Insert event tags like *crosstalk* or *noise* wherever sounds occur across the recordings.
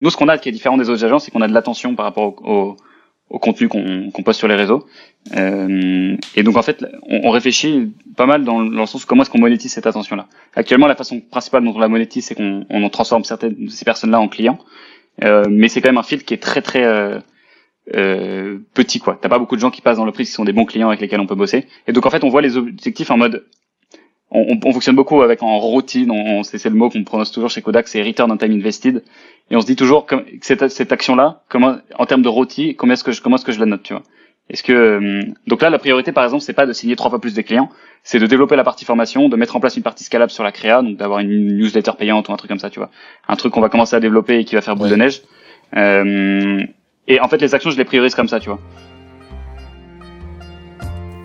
nous, ce qu'on a qui est différent des autres agences, c'est qu'on a de l'attention par rapport au, au, contenu qu'on poste sur les réseaux. Euh, et donc, en fait, on, on réfléchit pas mal dans, dans le sens comment est-ce qu'on monétise cette attention-là. Actuellement, la façon principale dont on la monétise, c'est qu'on on transforme certaines de ces personnes-là en clients. Euh, mais c'est quand même un filtre qui est très très euh, euh, petit quoi. T'as pas beaucoup de gens qui passent dans le prix qui sont des bons clients avec lesquels on peut bosser. Et donc en fait on voit les objectifs en mode on, on, fonctionne beaucoup avec en routine, on, c'est le mot qu'on prononce toujours chez Kodak, c'est return on time invested. Et on se dit toujours que cette, cette action-là, comment, en termes de routine, comment est-ce que je, comment est-ce que je la note, tu vois? Est-ce que euh, donc là la priorité par exemple c'est pas de signer trois fois plus de clients, c'est de développer la partie formation, de mettre en place une partie scalable sur la créa, donc d'avoir une newsletter payante ou un truc comme ça, tu vois, un truc qu'on va commencer à développer et qui va faire boule de neige. Euh, et en fait les actions je les priorise comme ça, tu vois.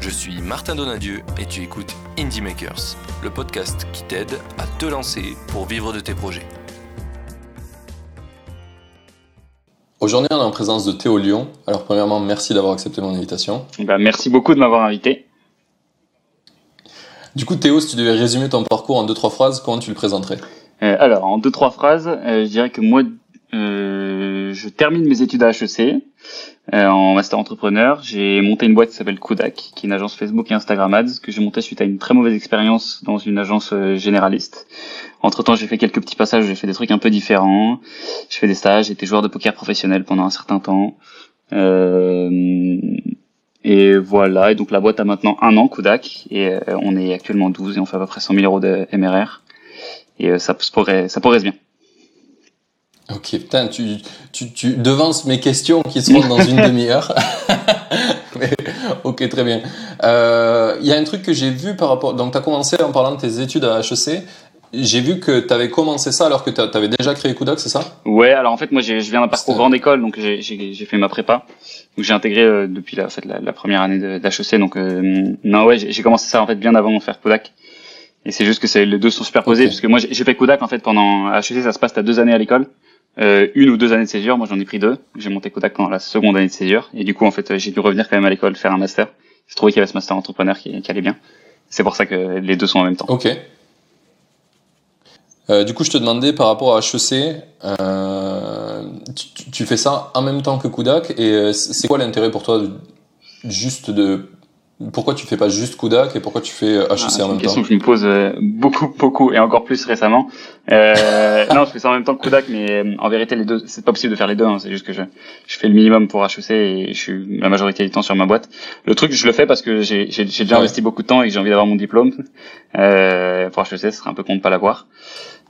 Je suis Martin Donadieu et tu écoutes Indie Makers, le podcast qui t'aide à te lancer pour vivre de tes projets. Aujourd'hui, on est en présence de Théo Lyon. Alors, premièrement, merci d'avoir accepté mon invitation. Bah, merci beaucoup de m'avoir invité. Du coup, Théo, si tu devais résumer ton parcours en deux, trois phrases, comment tu le présenterais? Euh, Alors, en deux, trois phrases, euh, je dirais que moi, euh, je termine mes études à HEC en master entrepreneur. J'ai monté une boîte qui s'appelle Kodak, qui est une agence Facebook et Instagram Ads, que j'ai montée suite à une très mauvaise expérience dans une agence généraliste. Entre temps, j'ai fait quelques petits passages, j'ai fait des trucs un peu différents. J'ai fait des stages, j'étais joueur de poker professionnel pendant un certain temps. Euh, et voilà, et donc la boîte a maintenant un an, Kodak, et euh, on est actuellement 12 et on fait à peu près 100 000 euros de MRR. Et euh, ça, progresse, ça progresse bien. Ok, putain, tu, tu, tu devances mes questions qui seront dans une *laughs* demi-heure. *laughs* ok, très bien. Il y a un truc que j'ai vu par rapport... Donc, tu as commencé en parlant de tes études à HEC. J'ai vu que tu avais commencé ça alors que tu avais déjà créé Kudak, c'est ça? Ouais, alors en fait moi je viens d'un parcours grande école, donc j'ai fait ma prépa. Donc j'ai intégré euh, depuis la, la, la, première année d'HEC. Donc euh, non ouais, j'ai commencé ça en fait bien avant de faire Kodak. Et c'est juste que les deux sont superposés parce que moi j'ai fait Kodak en fait pendant HEC, ça se passe à deux années à l'école, euh, une ou deux années de césure. Moi j'en ai pris deux. J'ai monté Kodak pendant la seconde année de césure et du coup en fait j'ai dû revenir quand même à l'école faire un master. J'ai trouvé qu'il y avait ce master entrepreneur qui, allait bien. C'est pour ça que les deux sont en même temps. Ok. Euh, du coup, je te demandais par rapport à HEC, euh, tu, tu, fais ça en même temps que Kudak, et euh, c'est quoi l'intérêt pour toi juste de pourquoi tu fais pas juste Kudak et pourquoi tu fais HEC ah, en même temps C'est une question que je me pose euh, beaucoup, beaucoup et encore plus récemment. Euh, *laughs* non, je fais ça en même temps que Kudak, mais en vérité, les deux, c'est pas possible de faire les deux. Hein, c'est juste que je, je fais le minimum pour HEC et je suis la majorité du temps sur ma boîte. Le truc, je le fais parce que j'ai déjà investi beaucoup de temps et que j'ai envie d'avoir mon diplôme. Euh, pour HEC, ce serait un peu con de pas l'avoir.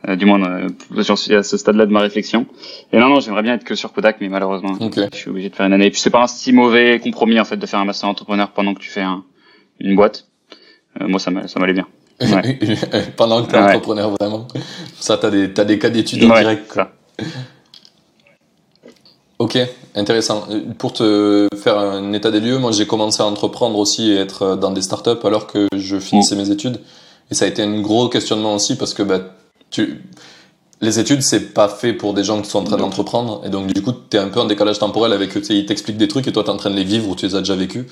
Euh, du moins, euh, j'en suis à ce stade-là de ma réflexion. Et non, non, j'aimerais bien être que sur Kodak, mais malheureusement, je suis obligé de faire une année. Et puis c'est pas un si mauvais compromis en fait de faire un master entrepreneur pendant que tu fais un, une boîte. Euh, moi, ça m'allait bien. *laughs* Ouais. *laughs* pendant que tu es entrepreneur, vraiment. Ça, tu as des, as des cas d'études en direct. Quoi. Ok, intéressant. Pour te faire un état des lieux, moi j'ai commencé à entreprendre aussi et être dans des startups alors que je finissais mm. mes études. Et ça a été un gros questionnement aussi parce que bah, tu, les études, c'est pas fait pour des gens qui sont en train d'entreprendre. Et donc, du coup, tu es un peu en décalage temporel avec eux. Ils t'expliquent des trucs et toi, tu es en train de les vivre ou tu les as déjà vécus.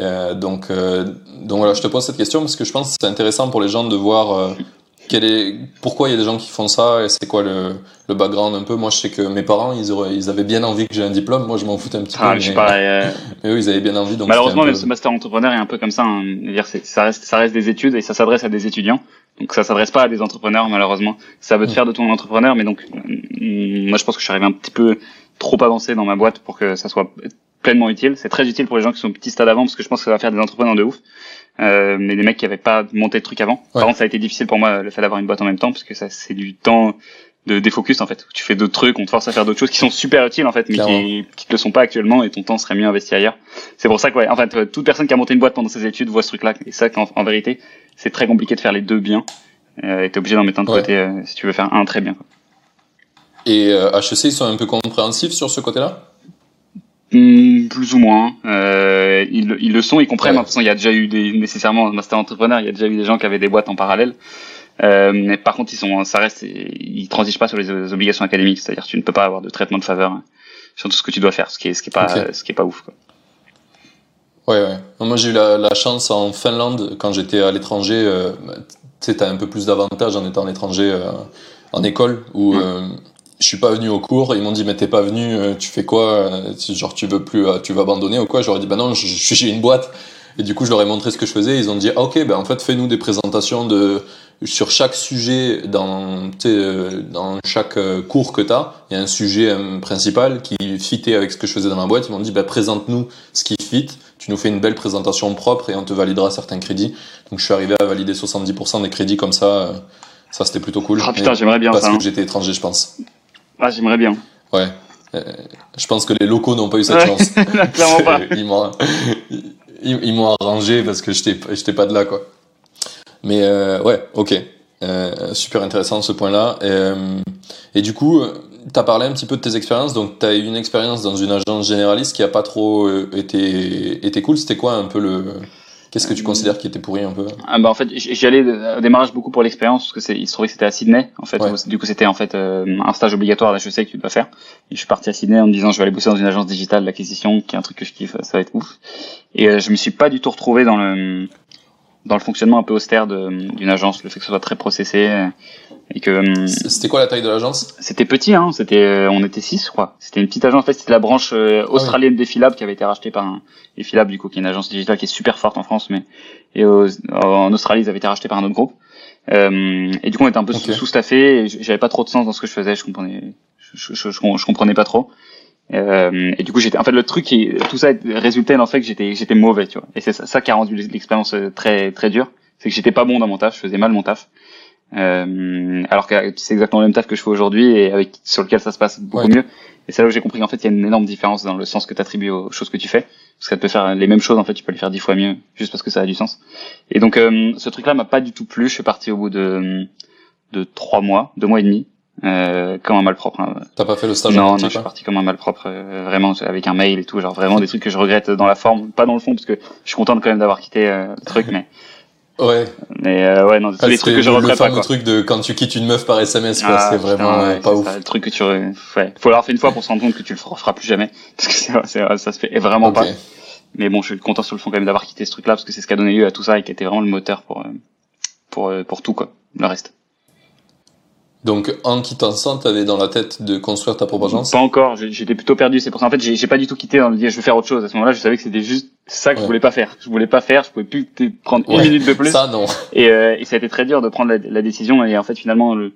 Euh, donc, euh, donc voilà, je te pose cette question parce que je pense que c'est intéressant pour les gens de voir euh, est, pourquoi il y a des gens qui font ça et c'est quoi le, le, background un peu. Moi, je sais que mes parents, ils, auraient, ils avaient bien envie que j'ai un diplôme. Moi, je m'en foutais un petit ah, peu. Mais, pareil, euh. *laughs* mais eux, ils avaient bien envie. Donc Malheureusement, même ce master entrepreneur est un peu comme ça. Hein. Dire, ça reste, ça reste des études et ça s'adresse à des étudiants. Donc ça s'adresse pas à des entrepreneurs malheureusement. Ça veut te faire de toi un entrepreneur, mais donc mm, moi je pense que je suis arrivé un petit peu trop avancé dans ma boîte pour que ça soit pleinement utile. C'est très utile pour les gens qui sont au petit stade avant parce que je pense que ça va faire des entrepreneurs de ouf. Euh, mais des mecs qui avaient pas monté de trucs avant. Par contre, ça a été difficile pour moi le fait d'avoir une boîte en même temps parce que ça c'est du temps de défocus en fait. Tu fais d'autres trucs, on te force à faire d'autres choses qui sont super utiles en fait, mais qui, qui te le sont pas actuellement et ton temps serait mieux investi ailleurs. C'est pour ça que ouais, en fait, toute personne qui a monté une boîte pendant ses études voit ce truc-là. Et ça, en, en vérité, c'est très compliqué de faire les deux bien. Euh, et t'es obligé d'en mettre un de côté euh, si tu veux faire un très bien. Quoi. Et HEC, ils sont un peu compréhensifs sur ce côté-là? Hmm, plus ou moins. Euh, ils, ils, le sont, ils comprennent. De toute façon, il y a déjà eu des nécessairement master entrepreneur, il y a déjà eu des gens qui avaient des boîtes en parallèle. Euh, mais par contre, ils sont, ça reste, ils transigent pas sur les, obligations académiques. C'est-à-dire, tu ne peux pas avoir de traitement de faveur sur tout ce que tu dois faire, ce qui est, ce qui est pas, ce qui est pas ouf. Quoi. Ouais, ouais. Moi, j'ai eu la, la, chance en Finlande quand j'étais à l'étranger. Euh, tu sais, t'as un peu plus d'avantages en étant à l'étranger euh, en école où. Mm. Euh, je suis pas venu au cours. Ils m'ont dit mais t'es pas venu, euh, tu fais quoi Genre tu veux plus, tu vas abandonner ou quoi? J'aurais dit bah non, je, suis j'ai une boîte. Et du coup je leur ai montré ce que je faisais. Ils ont dit ah, ok ben en fait fais-nous des présentations de sur chaque sujet dans dans chaque cours que t'as. Il y a un sujet principal qui fitait avec ce que je faisais dans ma boîte. Ils m'ont dit bah présente-nous ce qui fit. Tu nous fais une belle présentation propre et on te validera certains crédits. Donc je suis arrivé à valider 70% des crédits comme ça. Ça c'était plutôt cool. Ah putain j'aimerais bien parce ça. Parce que hein. j'étais étranger je pense. Ah, j'aimerais bien. Ouais. Euh, je pense que les locaux n'ont pas eu cette chance. *laughs* Clairement pas. *laughs* ils m'ont, ils, m'ont arrangé parce que j'étais, j'étais pas de là, quoi. Mais euh, ouais, ok. Euh, super intéressant ce point-là. Et, euh, et du coup, tu as parlé un petit peu de tes expériences. Donc, tu as eu une expérience dans une agence généraliste qui a pas trop euh, été, été cool. C'était quoi un peu le, Qu'est-ce que tu considères qui était pourri un peu? Ah bah En fait, j'y allais au démarrage beaucoup pour l'expérience, parce que c'est, il se trouvait que c'était à Sydney, en fait. Du coup, c'était en fait euh, un stage obligatoire d'HEC que tu dois faire. Et je suis parti à Sydney en me disant, je vais aller bosser dans une agence digitale d'acquisition, qui est un truc que je kiffe, ça va être ouf. Et euh, je me suis pas du tout retrouvé dans le dans le fonctionnement un peu austère d'une agence, le fait que ce soit très processé et que. Hum, c'était quoi la taille de l'agence? C'était petit, hein. C'était, euh, on était six, je crois. C'était une petite agence. En fait, c'était la branche euh, ah australienne d'Effilab qui avait été rachetée par un du coup, qui est une agence digitale qui est super forte en France, mais et en Australie, ils avaient été rachetés par un autre groupe. Euh, et du coup, on était un peu sous-staffé. J'avais pas trop de sens dans ce que je faisais. Je comprenais, je, je, je, comprenais pas trop. Euh, et du coup, j'étais, en fait, le truc, qui, tout ça résultait dans le fait que j'étais, j'étais mauvais, tu vois. Et c'est ça, qui a rendu l'expérience euh, très, très dure. C'est que j'étais pas bon dans mon taf, je faisais mal mon taf. Euh, alors que c'est exactement le même taf que je fais aujourd'hui et avec sur lequel ça se passe beaucoup mieux. Et c'est là où j'ai compris qu'en fait, il y a une énorme différence dans le sens que tu attribues aux choses que tu fais. Parce qu'elle peut faire les mêmes choses, en fait, tu peux les faire dix fois mieux, juste parce que ça a du sens. Et donc, euh, ce truc-là m'a pas du tout plu. Je suis parti au bout de de trois mois, deux mois et demi. Euh, comme un malpropre. Hein. T'as pas fait le stage Non, non, je suis parti comme un malpropre, euh, vraiment avec un mail et tout, genre vraiment des trucs que je regrette dans la forme, pas dans le fond, parce que je suis content quand même d'avoir quitté euh, le truc, mais. *laughs* Ouais. Mais euh, ouais, non, tous les trucs que je regrette pas. Le truc de quand tu quittes une meuf par SMS, quoi, ah, c'est vraiment pas ouf. Ça, le truc que tu, ouais, faut l'avoir fait une fois pour se rendre compte que tu le feras plus jamais, *laughs* parce que c'est, ça se fait vraiment pas. Mais bon, je suis content sur le fond quand même d'avoir quitté ce truc-là, parce que c'est ce qui a donné lieu à tout ça et qui était vraiment le moteur pour pour pour tout quoi, le reste. Donc en quittant ça, t'avais dans la tête de construire ta propre agence Pas encore, j'étais plutôt perdu. C'est pour ça en fait, j'ai pas du tout quitté en me disant je vais faire autre chose. À ce moment-là, je savais que c'était juste ça que je voulais pas faire. Je voulais pas faire, je pouvais plus prendre une minute de plus. Ça non. Et, euh, et ça a été très dur de prendre la, décision. Et en fait, finalement, le,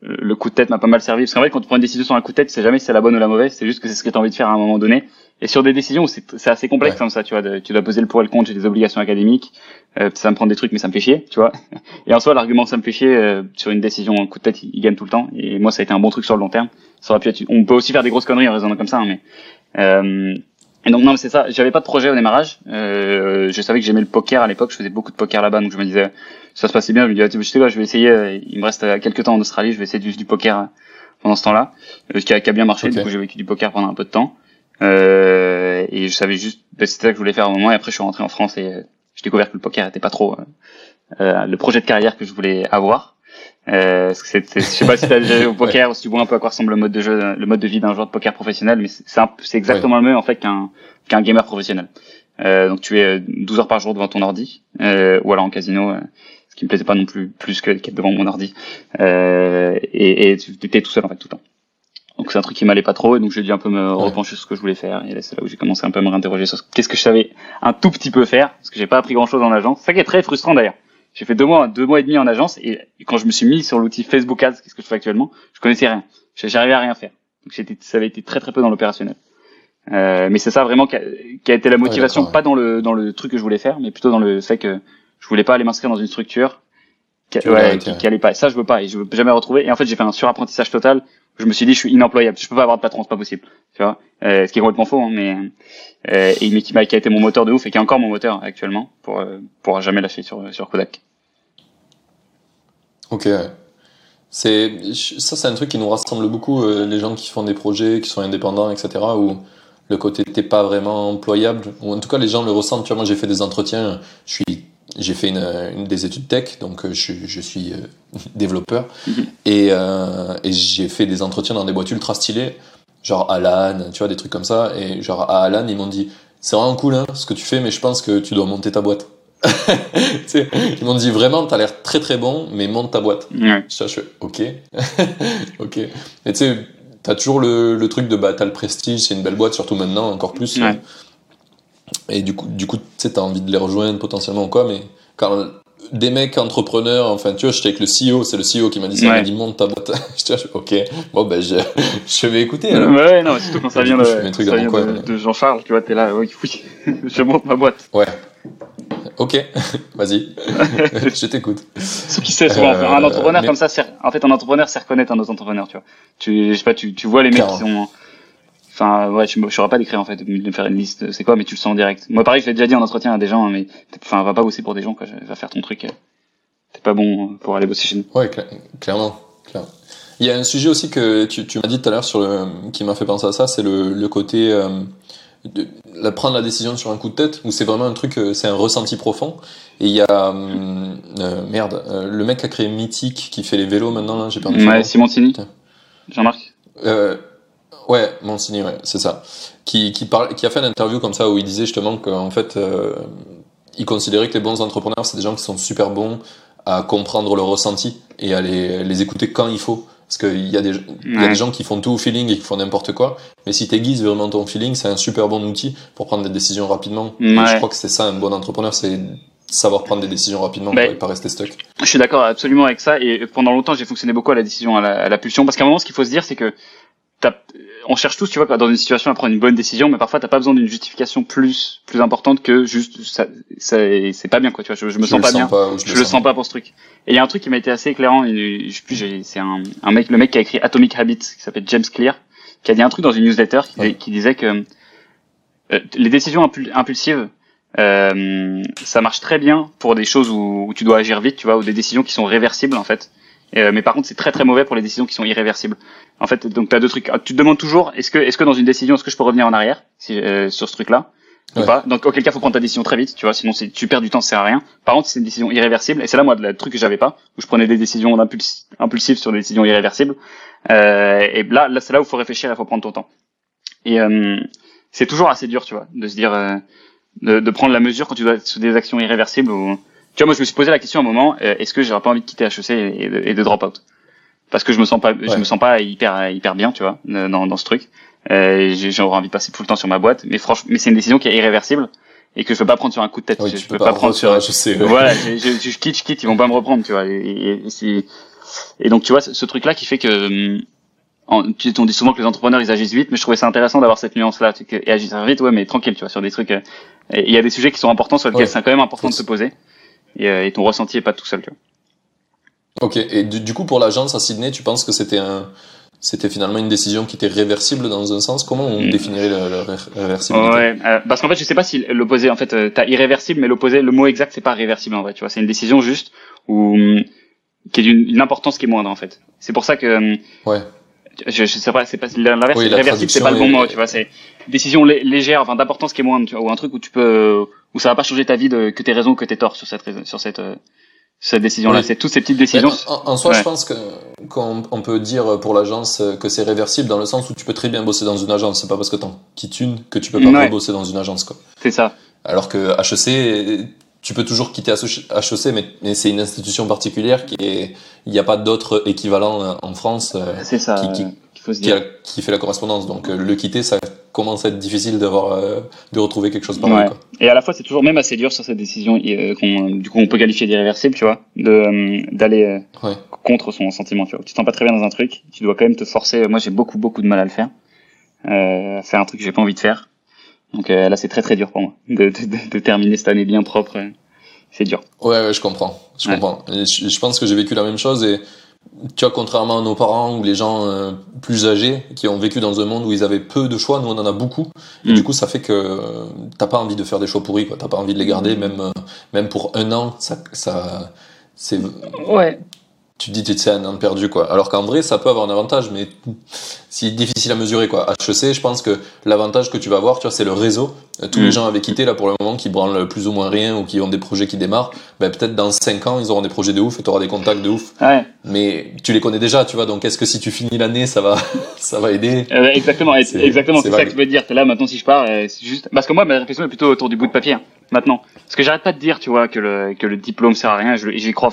le coup de tête m'a pas mal servi. Parce qu'en fait, quand tu prends une décision sur un coup de tête, tu sais jamais si c'est la bonne ou la mauvaise. C'est juste que c'est ce que tu as envie de faire à un moment donné. Et sur des décisions, c'est assez complexe comme ça, tu vois. tu dois poser le pour et le contre. J'ai des obligations académiques. Euh, ça me prend des trucs, mais ça me fait chier, tu vois. *laughs* Et en soi, l'argument ça me fait chier euh, sur une décision un coup de tête, il, gagne tout le temps. Et moi, ça a été un bon truc sur le long terme. Ça aurait pu être, on peut aussi faire des grosses conneries en raisonnant comme ça, hein, mais. Euh, et donc non, c'est ça. J'avais pas de projet au démarrage. Euh, je savais que j'aimais le poker à l'époque. Je faisais beaucoup de poker là-bas, donc je me disais ça se passait bien. Je me disais, tu sais quoi, je vais essayer. Il me reste quelques temps en Australie. Je vais essayer du, du poker pendant ce temps-là, qui a, qui a bien marché. Du coup, j'ai vécu du poker pendant un peu de temps. Euh, et je savais juste, c'était ça que je voulais faire au moment. Et après, je suis rentré en France et euh, j'ai découvert que le poker était pas trop euh, euh, le projet de carrière que je voulais avoir. Euh, c'est, je sais pas si tu as déjà joué au *laughs* poker ou si tu vois un peu à quoi ressemble le mode de jeu, le mode de vie d'un joueur de poker professionnel, mais c'est, exactement le même en fait qu'un qu'un gamer professionnel. Euh, donc tu es 12 heures par jour devant ton ordi, euh, ou alors en casino, ce qui me plaisait pas non plus plus que qu'être devant mon ordi. et, et tu es tout seul en fait tout le temps. Donc c'est un truc qui m'allait pas trop et donc j'ai dû un peu me repencher sur ce que je voulais faire et là c'est là où j'ai commencé un peu à me réinterroger sur qu'est-ce que je savais un tout petit peu faire parce que j'ai pas appris grand chose en agence. C'est ça qui est très frustrant d'ailleurs. J'ai fait deux mois, deux mois et demi en agence et quand je me suis mis sur l'outil Facebook Ads, qu'est-ce que je fais actuellement, je connaissais rien. J'arrivais à rien faire. Donc j'étais, ça avait été très très peu dans l'opérationnel. Euh, mais c'est ça vraiment qui a, qui a, été la motivation, pas dans le dans le truc que je voulais faire, mais plutôt dans le fait que je voulais pas aller m'inscrire dans une structure qui, ouais, qui, qui, allait pas. Ça je veux pas et je veux jamais retrouver. Et en fait j'ai fait un surapprentissage total je me suis dit je suis inemployable, je peux pas avoir de patron, c'est pas possible, tu vois? Euh, ce qui est complètement faux, hein, mais euh, et mais qui, qui a été mon moteur de ouf et qui est encore mon moteur actuellement pour euh, pour jamais lâcher sur sur Kodak. Ok. C'est ça, c'est un truc qui nous rassemble beaucoup, euh, les gens qui font des projets, qui sont indépendants, etc. Où le côté t'es pas vraiment employable, ou en tout cas les gens le ressentent. Tu vois, moi j'ai fait des entretiens, je suis, j'ai fait une, une, des études tech, donc euh, je, je suis euh, *laughs* développeur, et, euh, et j'ai fait des entretiens dans des boîtes ultra stylées, genre Alan, tu vois, des trucs comme ça, et genre à Alan ils m'ont dit c'est vraiment cool hein, ce que tu fais, mais je pense que tu dois monter ta boîte. *laughs* Ils m'ont dit vraiment t'as l'air très très bon, mais monte ta boîte. Ouais. Je fais, ok, *laughs* ok. Et tu sais, t'as toujours le, le truc de bah t'as le prestige, c'est une belle boîte, surtout maintenant encore plus. Ouais. Et du coup, du coup, tu sais, t'as envie de les rejoindre potentiellement ou quoi, mais quand des mecs entrepreneurs, enfin, tu vois, j'étais avec le CEO, c'est le CEO qui m'a dit ça, il m'a dit monte ta boîte. *laughs* je dis, ok, bon, ben, je, *laughs* je vais écouter alors. Ouais, non, surtout quand ça vient coup, de, ça vient mais- Jean-Charles, tu vois, t'es là, oui, oui, *laughs* je monte ma boîte. Ouais. Ok, vas-y, je t'écoute. Ce qui sait souvent, Euh, un entrepreneur mais- comme ça, en fait, un entrepreneur, c'est reconnaître un autre entrepreneur, tu vois. Tu, je sais pas, tu, tu vois les mecs qui sont, enfin, ouais, je, je saurais pas décrire, en fait, de faire une liste, c'est quoi, mais tu le sens en direct. Moi, pareil, je l'ai déjà dit en entretien à des gens, hein, mais, enfin, va pas bosser pour des gens, quoi, va faire ton truc. euh. T'es pas bon pour aller bosser chez nous. Ouais, cla- clairement, clairement. Il y a un sujet aussi que tu, tu m'as dit tout à l'heure sur le, qui m'a fait penser à ça, c'est le, le côté euh, de la, prendre la décision sur un coup de tête, où c'est vraiment un truc, euh, c'est un ressenti profond. Et il y a euh, euh, merde, euh, le mec qui a créé Mythique, qui fait les vélos maintenant, là, j'ai perdu Ouais. Simoncini. Jean-Marc. Euh, ouais, Mancini, ouais, c'est ça. Qui, qui, parle, qui a fait une interview comme ça où il disait justement qu'en fait, euh, il considérait que les bons entrepreneurs, c'est des gens qui sont super bons à comprendre le ressenti et à les, les écouter quand il faut. Parce qu'il y, a des- il y a Ouais. des gens qui font tout au feeling et qui font n'importe quoi. Mais si t'aiguises vraiment ton feeling, c'est un super bon outil pour prendre des décisions rapidement. Et Ouais. je crois que c'est ça, un bon entrepreneur, c'est savoir prendre des décisions rapidement Ben, et pas rester stuck. Je suis d'accord absolument avec ça et pendant longtemps j'ai fonctionné beaucoup à la décision, à la, à la pulsion parce qu'à un moment ce qu'il faut se dire c'est que on cherche tous tu vois dans une situation à prendre une bonne décision mais parfois t'as pas besoin d'une justification plus plus importante que juste ça, ça c'est pas bien quoi tu vois je, je me Je sens pas bien ou je le sens pas pour ce truc et il y a un truc qui m'a été assez éclairant je sais plus c'est un, un mec le mec qui a écrit Atomic Habits qui s'appelle James Clear qui a dit un truc dans une newsletter qui, Ouais. qui disait que euh, les décisions impul- impulsives euh, ça marche très bien pour des choses où, où tu dois agir vite, tu vois, ou des décisions qui sont réversibles en fait. Euh, mais par contre, c'est très très mauvais pour les décisions qui sont irréversibles. En fait, donc tu as deux trucs. Tu te demandes toujours, est-ce que, est-ce que dans une décision, est-ce que je peux revenir en arrière si, euh, sur ce truc-là ou Ouais. pas? Donc auquel cas, faut prendre ta décision très vite, tu vois, sinon c'est, tu perds du temps, ça sert à rien. Par contre, c'est une décision irréversible, et c'est là moi le truc que j'avais pas, où je prenais des décisions impuls- impulsives sur des décisions irréversibles. Euh, et là, là c'est là où faut réfléchir, il faut prendre ton temps. Et euh, c'est toujours assez dur, tu vois, de se dire, euh, de, de prendre la mesure quand tu dois être sur des actions irréversibles. Ou... Tu vois, moi je me suis posé la question à un moment, euh, est-ce que j'aurais pas envie de quitter HEC et, de, et de drop out? Parce que je me sens pas, je me sens pas hyper hyper bien, tu vois, euh, dans, dans ce truc. Euh, j'aurais envie de passer tout le temps sur ma boîte, mais franchement, mais c'est une décision qui est irréversible et que je peux pas prendre sur un coup de tête. Oui, je, je peux pas prendre sur. HEC. ouais. Voilà, *laughs* je, je, je quitte, je quitte, ils vont pas me reprendre, tu vois. Et, et- et donc tu vois, ce, ce truc-là qui fait que hum, en- tu- on dit souvent que les entrepreneurs ils agissent vite, mais je trouvais ça intéressant d'avoir cette nuance-là. Et agir vite, ouais, mais tranquille, tu vois, sur des trucs. euh, Il y a des sujets qui sont importants sur lesquels Ouais. c'est quand même important Faut de se poser. Et, euh, et ton ressenti est pas tout seul, tu vois. Ok, et du, du coup pour l'agence à Sydney, tu penses que c'était un, c'était finalement une décision qui était réversible dans un sens? Comment on Mm. définirait la, la ré- réversibilité? Ouais, euh, parce qu'en fait, je sais pas si l'opposé, en fait, euh, t'as irréversible, mais l'opposé, le mot exact, c'est pas réversible en vrai, tu vois. C'est une décision juste ou hum, qui est d'une une importance qui est moindre en fait. C'est pour ça que hum, Ouais. je, je sais pas, c'est pas l'inverse, Oui, réversible, c'est pas le bon mot, tu vois. C'est décision lé- légère, enfin d'importance qui est moindre, tu vois, ou un truc où tu peux, où ça va pas changer ta vie de que t'aies raison ou que t'aies tort sur cette sur cette cette décision-là. Oui. C'est toutes ces petites décisions. En, en soi, Ouais. je pense que qu'on on peut dire pour l'agence que c'est réversible dans le sens où tu peux très bien bosser dans une agence. C'est pas parce que t'en quittes une que tu peux pas Ouais. bosser dans une agence, quoi. C'est ça. Alors que HEC, tu peux toujours quitter HEC, mais, mais c'est une institution particulière qui est, il n'y a pas d'autre équivalent euh, en France euh, C'est ça. Qui- qui- faut se qui, dire. a- qui fait la correspondance. Donc euh, le quitter, ça commence à être difficile d'avoir, euh, de retrouver quelque chose pareil, Ouais. quoi. Et à la fois, c'est toujours même assez dur sur cette décision euh, qu'on, du coup, on peut qualifier d'irréversible, tu vois, de euh, d'aller euh, Ouais. contre son sentiment, tu vois. Tu te sens pas très bien dans un truc, tu dois quand même te forcer. Moi, j'ai beaucoup beaucoup de mal à le faire, euh, faire un truc que j'ai pas envie de faire. Donc euh, là, c'est très très dur pour moi de, de, de- de terminer cette année bien propre. euh, C'est dur. Ouais, ouais, je comprends. Je Ouais. comprends. Et je, je pense que j'ai vécu la même chose et tu vois, contrairement à nos parents ou les gens euh, plus âgés qui ont vécu dans un monde où ils avaient peu de choix, nous on en a beaucoup. Et Mm. du coup, ça fait que euh, t'as pas envie de faire des choix pourris, quoi. T'as pas envie de les garder, même euh, même pour un an. Ça, ça, c'est Ouais. Tu te dis c'est un an perdu quoi. Alors qu'en vrai ça peut avoir un avantage mais c'est difficile à mesurer quoi. HEC je pense que l'avantage que tu vas avoir tu vois c'est le réseau. Euh, tous les mm. gens avaient quitté là pour le moment qui branlent plus ou moins rien ou qui ont des projets qui démarrent. Ben, peut-être dans 5 ans ils auront des projets de ouf et tu auras des contacts de ouf. Ouais. Mais tu les connais déjà tu vois donc est-ce que si tu finis l'année ça va *laughs* ça va aider? Euh, Exactement exactement c'est ça que je veux dire. C'est là maintenant si je pars euh, c'est juste parce que moi ma réflexion est plutôt autour du bout de papier hein, maintenant. Parce que j'arrête pas de dire tu vois que le que le diplôme sert à rien. J'y crois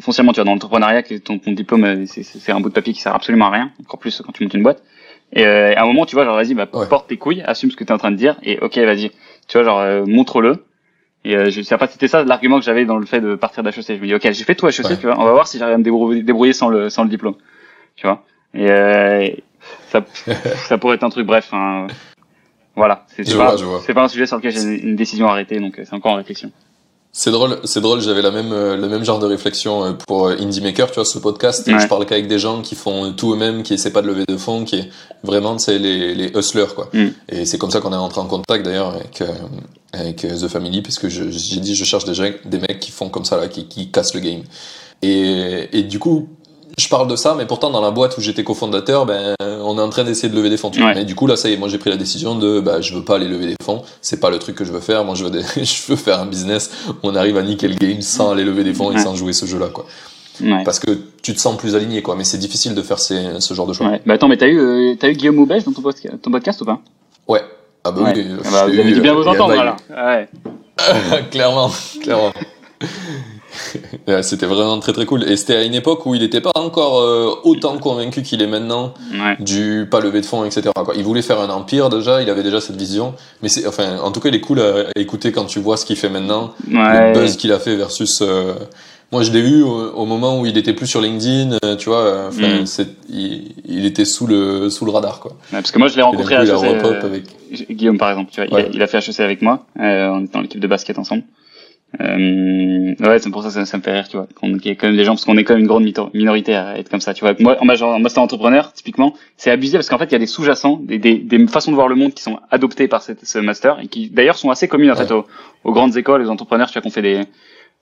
foncièrement tu vois dans l'entrepreneuriat que ton, ton diplôme euh, c'est un bout de papier qui sert absolument à rien, encore plus quand tu montes une boîte. Et euh, à un moment, tu vois, genre vas-y, bah, porte tes couilles, assume ce que tu es en train de dire, et ok, vas-y, tu vois, genre euh, montre-le. Et euh, je sais pas, c'était ça l'argument que j'avais dans le fait de partir d'HEC. Je me dis ok, j'ai fait tout HEC, tu vois, on va voir si j'arrive à me débrouiller, débrouiller, sans le sans le diplôme, tu vois. Et euh, ça *laughs* ça pourrait être un truc, bref. Hein, voilà, c'est pas, pas un sujet sur lequel j'ai une décision arrêtée, donc c'est encore en réflexion. C'est drôle, c'est drôle. J'avais la même, euh, le même genre de réflexion euh, pour euh, Indie Maker, tu vois, ce podcast. Je parle qu'avec des gens qui font tout eux-mêmes, qui essaient pas de lever de fonds, qui est vraiment, c'est les, les hustlers, quoi. Mm. Et c'est comme ça qu'on est rentré en contact d'ailleurs avec avec The Family, puisque j'ai dit, je cherche des, des mecs qui font comme ça là, qui, qui cassent le game. Et, et du coup, je parle de ça, mais pourtant dans la boîte où j'étais cofondateur, ben on est en train d'essayer de lever des fonds. Et du coup là, ça y est, moi j'ai pris la décision de, bah je veux pas aller lever des fonds, c'est pas le truc que je veux faire. Moi je veux, *laughs* je veux faire un business où on arrive à nickel game sans aller lever des fonds et sans jouer ce jeu-là, quoi. Parce que tu te sens plus aligné, quoi. Mais c'est difficile de faire ces, ce genre de choses. Ouais. Bah attends, mais t'as eu, euh, as eu Guillaume Moubèche dans ton, podcast, ton podcast ou pas? Ouais. Ah bah oui. Ah bah, vous avez dû bien vous entendre, là. Ouais. *laughs* clairement, clairement. *laughs* c'était vraiment très très cool. Et c'était à une époque où il n'était pas encore euh, autant convaincu qu'il est maintenant du pas lever de fonds, etc. Quoi. Il voulait faire un empire déjà, il avait déjà cette vision. Mais c'est, enfin, en tout cas, il est cool à, écouter quand tu vois ce qu'il fait maintenant, le buzz qu'il a fait versus. Euh, moi, je l'ai eu au, moment où il était plus sur LinkedIn, euh, tu vois. Enfin, mm. il, était sous le sous le radar, quoi. parce que moi, je l'ai rencontré à HEC, avec... Guillaume, par exemple. Tu vois, il, a, il, a, fait HEC avec moi. on était dans l'équipe de basket ensemble. Euh, ouais, c'est pour ça, ça ça me fait rire, tu vois. Qu'on y ait quand même des gens, parce qu'on est quand même une grande minorité à être comme ça, tu vois. Moi, en master entrepreneur, typiquement, c'est abusé parce qu'en fait, il y a des sous-jacents, des, des, des, façons de voir le monde qui sont adoptées par cette, ce master et qui, d'ailleurs, sont assez communes en fait aux, aux, grandes écoles, aux entrepreneurs, tu vois, qu'on fait des,